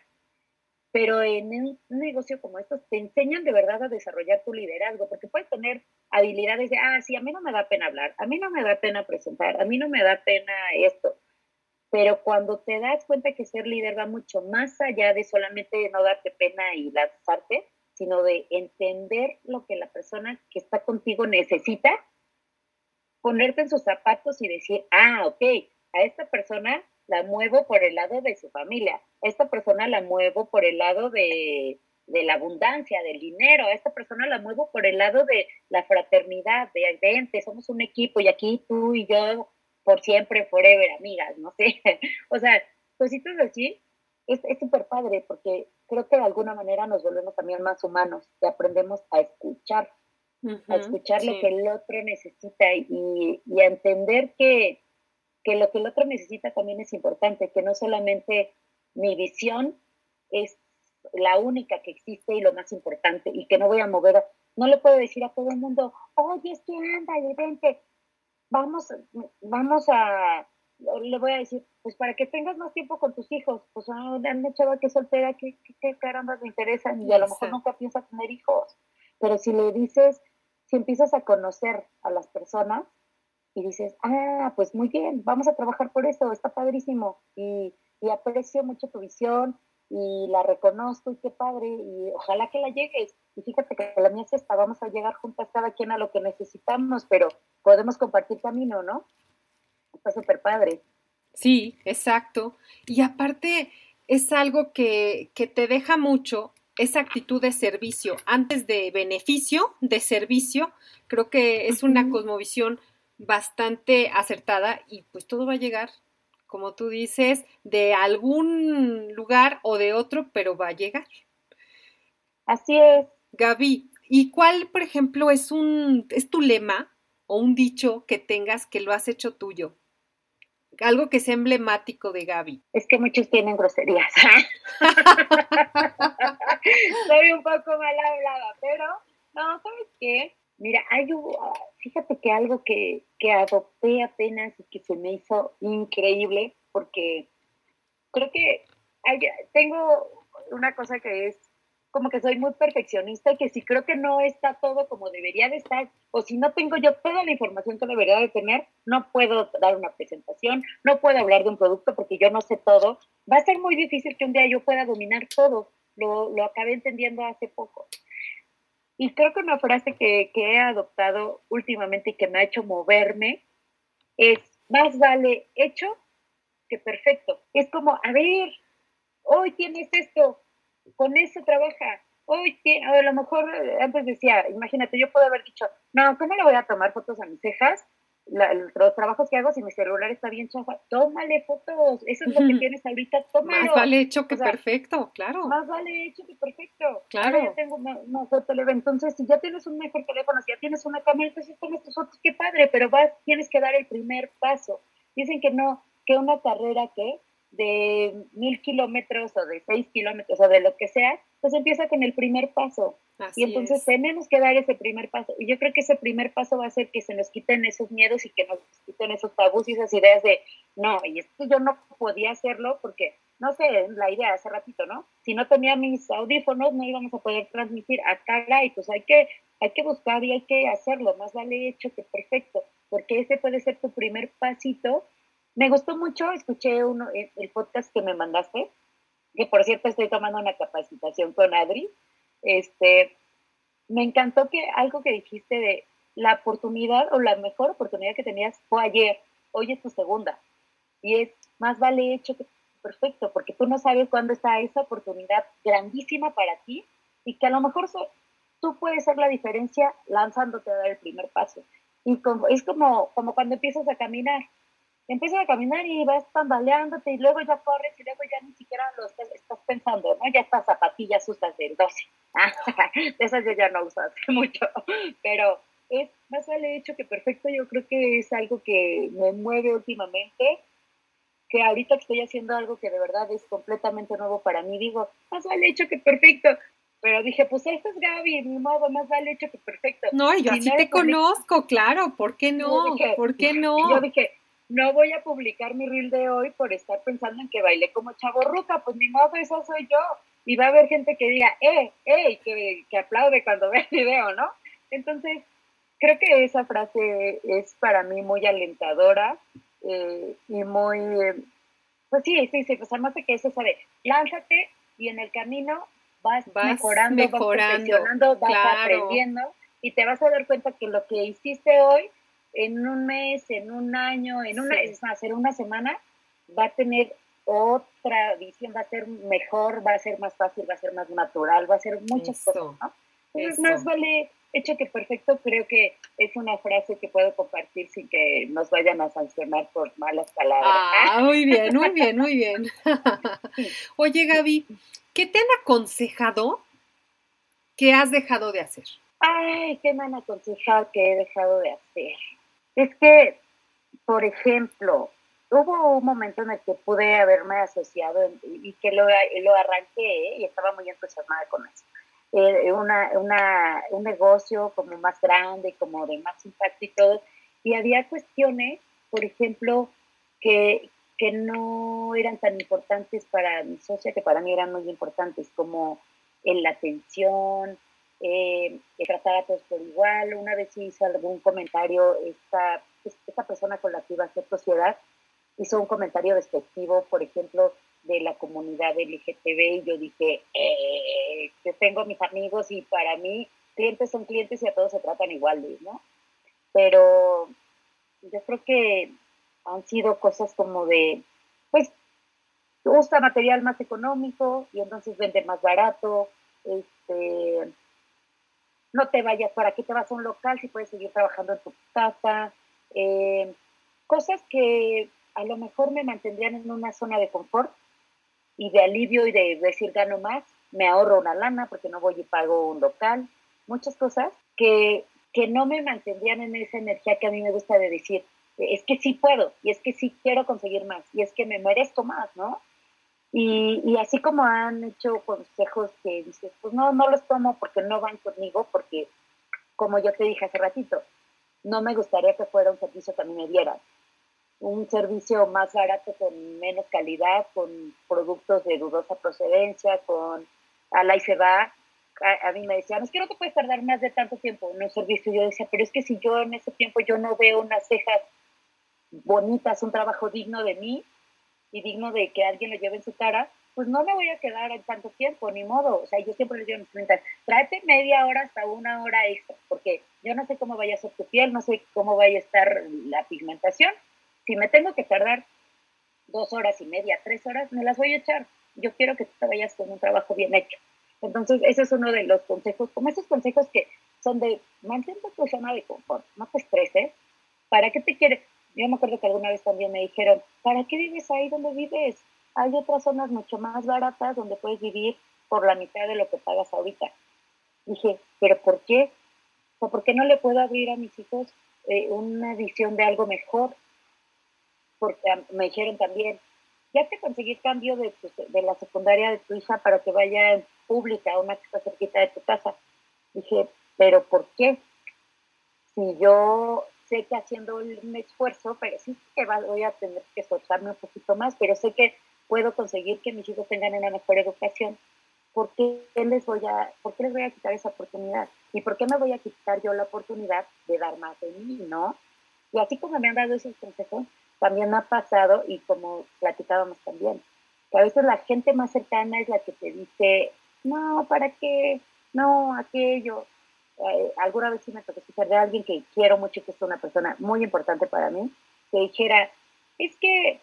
Speaker 2: pero en un negocio como estos te enseñan de verdad a desarrollar tu liderazgo, porque puedes tener habilidades de, ah, sí, a mí no me da pena hablar, a mí no me da pena presentar, a mí no me da pena esto, pero cuando te das cuenta que ser líder va mucho más allá de solamente no darte pena y lanzarte, sino de entender lo que la persona que está contigo necesita, ponerte en sus zapatos y decir, ah, ok, a esta persona la muevo por el lado de su familia, esta persona la muevo por el lado de, la abundancia, del dinero, esta persona la muevo por el lado de la fraternidad, de vente, somos un equipo y aquí tú y yo por siempre, forever, amigas, no sé. [laughs] o sea, cositas así, es súper padre porque creo que de alguna manera nos volvemos también más humanos, que aprendemos a escuchar, a escuchar lo que el otro necesita y, y a entender que que lo que el otro necesita también es importante, que no solamente mi visión es la única que existe y lo más importante, y que no voy a mover, no le puedo decir a todo el mundo, oye, es que anda, vente, vamos, vamos a, le voy a decir, pues para que tengas más tiempo con tus hijos, pues ah, una chava que soltera, ¿qué, qué, caramba me interesan? Y a lo mejor nunca piensa tener hijos, pero si le dices, si empiezas a conocer a las personas, y dices, ah, pues muy bien, vamos a trabajar por eso, está padrísimo y, y aprecio mucho tu visión y la reconozco y qué padre y ojalá que la llegues. Y fíjate que la mía es esta, vamos a llegar juntas cada quien a lo que necesitamos, pero podemos compartir camino, ¿no? Está súper padre.
Speaker 1: Sí, exacto. Y aparte, es algo que, que te deja mucho esa actitud de servicio antes de beneficio, de servicio, creo que es una cosmovisión bastante acertada y pues todo va a llegar, como tú dices, de algún lugar o de otro, pero va a llegar.
Speaker 2: Así es.
Speaker 1: Gaby, ¿y cuál, por ejemplo, es un es tu lema o un dicho que tengas que lo has hecho tuyo? Algo que sea emblemático de Gaby.
Speaker 2: Es que muchos tienen groserías. [laughs] [laughs] Soy un poco mal hablada, pero no, ¿sabes qué? Mira, hay fíjate que algo que, que adopté apenas y que se me hizo increíble, porque creo que tengo una cosa que es como que soy muy perfeccionista y que si creo que no está todo como debería de estar, o si no tengo yo toda la información que debería de tener, no puedo dar una presentación, no puedo hablar de un producto porque yo no sé todo. Va a ser muy difícil que un día yo pueda dominar todo. Lo, lo acabé entendiendo hace poco. Y creo que una frase que, que he adoptado últimamente y que me ha hecho moverme es, más vale hecho que perfecto. Es como, a ver, hoy tienes esto, con eso trabaja. Hoy a lo mejor eh, antes decía, imagínate, yo puedo haber dicho, no, ¿cómo le voy a tomar fotos a mis cejas? Los trabajos que hago, si mi celular está bien chafa, tómale fotos, eso es lo que tienes ahorita, tómalo.
Speaker 1: Más vale hecho que perfecto, claro.
Speaker 2: Más vale hecho que perfecto. Claro. ya tengo una, teléfono. Entonces, si ya tienes un mejor teléfono, si ya tienes una cámara, entonces tomas tus fotos, qué padre, pero vas, tienes que dar el primer paso. Dicen que no, que una carrera que de mil kilómetros o de seis kilómetros o de lo que sea, pues empieza con el primer paso. y entonces tenemos que dar ese primer paso. Y yo creo que ese primer paso va a ser que se nos quiten esos miedos y que nos quiten esos tabús y esas ideas de, no, y esto yo no podía hacerlo porque, no sé, la idea hace ratito, ¿no? Si no tenía mis audífonos no íbamos a poder transmitir acá y pues hay que, hay que buscar y hay que hacerlo, más vale hecho que perfecto, porque ese puede ser tu primer pasito me gustó mucho, escuché uno, eh, el podcast que me mandaste, que por cierto estoy tomando una capacitación con Adri. Este, me encantó que algo que dijiste de la oportunidad o la mejor oportunidad que tenías fue ayer, hoy es tu segunda. Y es más vale hecho que perfecto, porque tú no sabes cuándo está esa oportunidad grandísima para ti y que a lo mejor tú puedes ser la diferencia lanzándote a dar el primer paso. Y como, es como, como cuando empiezas a caminar empiezas a caminar y vas tambaleándote y luego ya corres y luego ya ni siquiera lo estás, pensando, ¿no? Ya estas zapatillas usas del 12. [laughs] esas yo ya no uso hace [laughs] mucho, pero es más vale hecho que perfecto. Yo creo que es algo que me mueve últimamente, que ahorita estoy haciendo algo que de verdad es completamente nuevo para mí, digo, más vale hecho que perfecto. Pero dije, pues esto es Gaby, mi modo, más vale hecho que perfecto.
Speaker 1: No, yo así te conozco, claro, ¿por qué no? ¿Por qué no?
Speaker 2: Yo dije, no voy a publicar mi reel de hoy por estar pensando en que bailé como chaborruca, pues ni modo, eso soy yo. Y va a haber gente que diga, eh, eh, que, que aplaude cuando [laughs] ve el video, ¿no? Entonces, creo que esa frase es para mí muy alentadora eh, y muy, pues sí, sí, sí, pues además de que eso sabe, lánzate y en el camino vas, mejorando, mejorando, vas vas aprendiendo y te vas a dar cuenta que lo que hiciste hoy en un mes, en un año, en una, es más, en una semana, va a tener otra visión, va a ser mejor, va a ser más fácil, va a ser más natural, va a ser muchas cosas, ¿no? Entonces, más vale hecho que perfecto, creo que es una frase que puedo compartir sin que nos vayan a sancionar por malas palabras.
Speaker 1: Ah, [laughs] muy bien, muy bien, muy bien. [laughs] Oye, Gaby, ¿qué te han aconsejado que has dejado de hacer?
Speaker 2: Ay, ¿qué me han aconsejado que he dejado de hacer? Es que, por ejemplo, hubo un momento en el que pude haberme asociado y que lo, lo arranqué y estaba muy entusiasmada con eso. Eh, una, una, un negocio como más grande, como de más impacto y todo. Y había cuestiones, por ejemplo, que, que no eran tan importantes para mi socia, que para mí eran muy importantes, como en la atención, eh, tratar a todos por igual. Una vez hizo algún comentario, esta, esta persona con la que iba a hacer sociedad hizo un comentario despectivo, por ejemplo, de la comunidad LGTB y yo dije, eh, que tengo mis amigos y para mí clientes son clientes y a todos se tratan igual, ¿no? Pero yo creo que han sido cosas como de, pues, usa material más económico y entonces vende más barato, este, no te vayas, ¿para qué te vas a un local si puedes seguir trabajando en tu casa? Eh, cosas que a lo mejor me mantendrían en una zona de confort y de alivio y de decir gano más, me ahorro una lana porque no voy y pago un local, muchas cosas que, que no me mantendrían en esa energía que a mí me gusta de decir, es que sí puedo y es que sí quiero conseguir más y es que me merezco más, ¿no? Y, y, así como han hecho consejos que dices, pues no, no los tomo porque no van conmigo, porque como yo te dije hace ratito, no me gustaría que fuera un servicio que a mí me dieran. Un servicio más barato, con menos calidad, con productos de dudosa procedencia, con a la y se va. A, mí me decían, es que no te puedes tardar más de tanto tiempo en un servicio. Yo decía, pero es que si yo en ese tiempo yo no veo unas cejas bonitas, un trabajo digno de mí, y digno de que alguien lo lleve en su cara, pues no me voy a quedar tanto tiempo, ni modo. O sea, yo siempre les digo a mis clientes, tráete media hora hasta una hora extra, porque yo no sé cómo vaya a ser tu piel, no sé cómo vaya a estar la pigmentación. Si me tengo que tardar dos horas y media, tres horas, me las voy a echar. Yo quiero que tú te vayas con un trabajo bien hecho. Entonces, ese es uno de los consejos, como esos consejos que son de mantén tu zona de confort, no te estreses. ¿Para qué te quieres? Yo me acuerdo que alguna vez también me dijeron, ¿para qué vives ahí donde vives? Hay otras zonas mucho más baratas donde puedes vivir por la mitad de lo que pagas ahorita. Dije, ¿pero por qué? O ¿por qué no le puedo abrir a mis hijos eh, una visión de algo mejor? Porque me dijeron también, ya te conseguí cambio de, de la secundaria de tu hija para que vaya en pública, una que está cerquita de tu casa. Dije, ¿pero por qué? Si yo sé que haciendo un esfuerzo, pero sí que voy a tener que esforzarme un poquito más, pero sé que puedo conseguir que mis hijos tengan una mejor educación. ¿Por qué les voy a, por qué les voy a quitar esa oportunidad? ¿Y por qué me voy a quitar yo la oportunidad de dar más de mí, no? Y así como me han dado esos consejos, también ha pasado, y como platicábamos también, que a veces la gente más cercana es la que te dice, no, ¿para qué? No, aquello. Eh, alguna vez sí me tocó escuchar de alguien que quiero mucho, que es una persona muy importante para mí, que dijera, es que,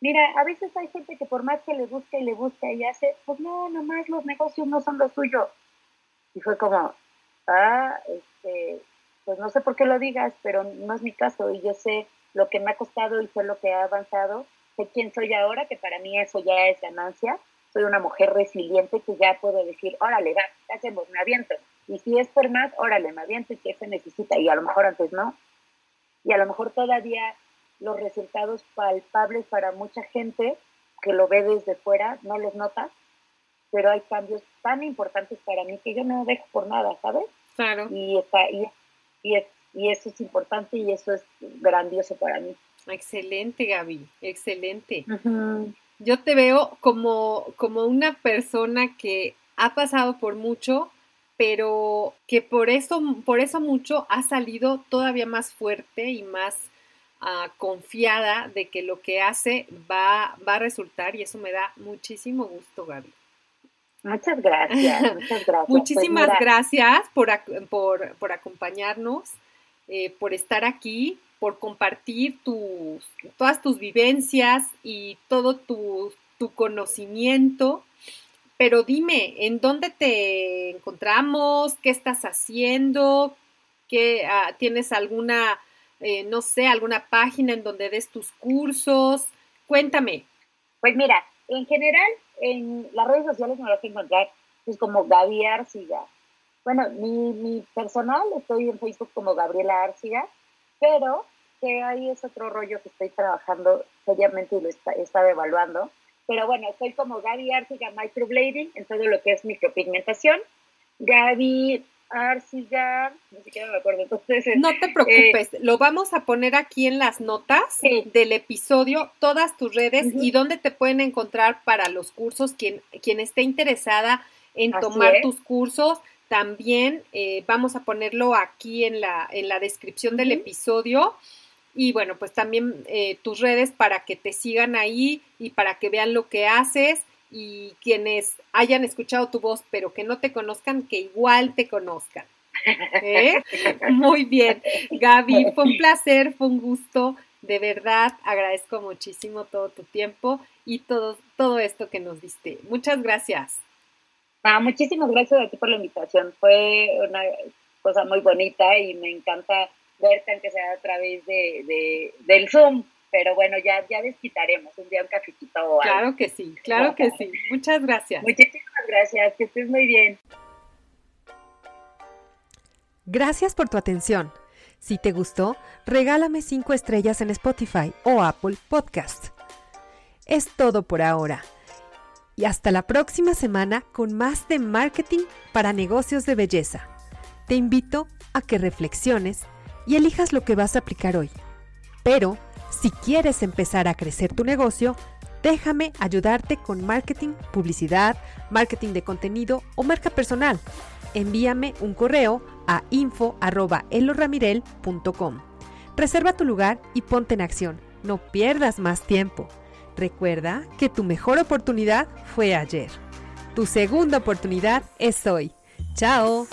Speaker 2: mira, a veces hay gente que por más que le busca y le busca y hace, pues no, nomás los negocios no son lo suyo. Y fue como, ah, este, pues no sé por qué lo digas, pero no es mi caso y yo sé lo que me ha costado y sé lo que ha avanzado, sé quién soy ahora, que para mí eso ya es ganancia. Soy una mujer resiliente que ya puedo decir, órale, va, ¿qué hacemos? Me aviento y si es por más, órale, más bien que se necesita y a lo mejor antes no. Y a lo mejor todavía los resultados palpables para mucha gente que lo ve desde fuera no los nota, pero hay cambios tan importantes para mí que yo no dejo por nada, ¿sabes?
Speaker 1: Claro.
Speaker 2: Y, está, y, y, y eso es importante y eso es grandioso para mí.
Speaker 1: Excelente, Gaby, excelente. Yo te veo como, como una persona que ha pasado por mucho, pero que por eso, por eso mucho ha salido todavía más fuerte y más ah, confiada de que lo que hace va, va a resultar y eso me da muchísimo gusto, Gaby.
Speaker 2: Muchas gracias, [laughs] muchas gracias.
Speaker 1: Muchísimas pues gracias por, por, por acompañarnos, eh, por estar aquí, por compartir tus, todas tus vivencias y todo tu, tu conocimiento pero dime, ¿en dónde te encontramos? ¿Qué estás haciendo? ¿Qué, ah, ¿Tienes alguna, eh, no sé, alguna página en donde des tus cursos? Cuéntame.
Speaker 2: Pues mira, en general, en las redes sociales me vas a encontrar pues, como Gaby Arciga. Bueno, mi, mi personal estoy en Facebook como Gabriela Arciga, pero que ahí es otro rollo que estoy trabajando seriamente y lo está, he estado evaluando pero bueno, soy como Gaby Arciga Microblading en todo lo que es micropigmentación. Gaby Arciga, ni siquiera me acuerdo. Entonces,
Speaker 1: no te preocupes, eh, lo vamos a poner aquí en las notas del episodio, todas tus redes y dónde te pueden encontrar para los cursos. Quien, quien esté interesada en tomar tus cursos, también eh, vamos a ponerlo aquí en la, en la descripción del episodio y bueno, pues también eh, tus redes para que te sigan ahí y para que vean lo que haces y quienes hayan escuchado tu voz pero que no te conozcan, que igual te conozcan. ¿Eh? [laughs] Muy bien, Gaby, fue un placer, fue un gusto
Speaker 3: De verdad, agradezco muchísimo todo tu tiempo y todo, todo esto que nos diste. Muchas gracias.
Speaker 2: Ah, muchísimas gracias a ti por la invitación. Fue una cosa muy bonita y me encanta verte, aunque sea a través de, del Zoom. Pero bueno, ya, ya desquitaremos un día un cafecito o algo.
Speaker 3: Claro que sí, claro que sí. Muchas gracias.
Speaker 2: Muchísimas gracias, que estés muy bien.
Speaker 1: Gracias por tu atención. Si te gustó, regálame 5 estrellas en Spotify o Apple Podcast. Es todo por ahora. Y hasta la próxima semana con más de marketing para negocios de belleza. Te invito a que reflexiones y elijas lo que vas a aplicar hoy. Pero, si quieres empezar a crecer tu negocio, déjame ayudarte con marketing, publicidad, marketing de contenido o marca personal. Envíame un correo a info.eloramirel.com. Reserva tu lugar y ponte en acción. No pierdas más tiempo. Recuerda que tu mejor oportunidad fue ayer. Tu segunda oportunidad es hoy. ¡Chao!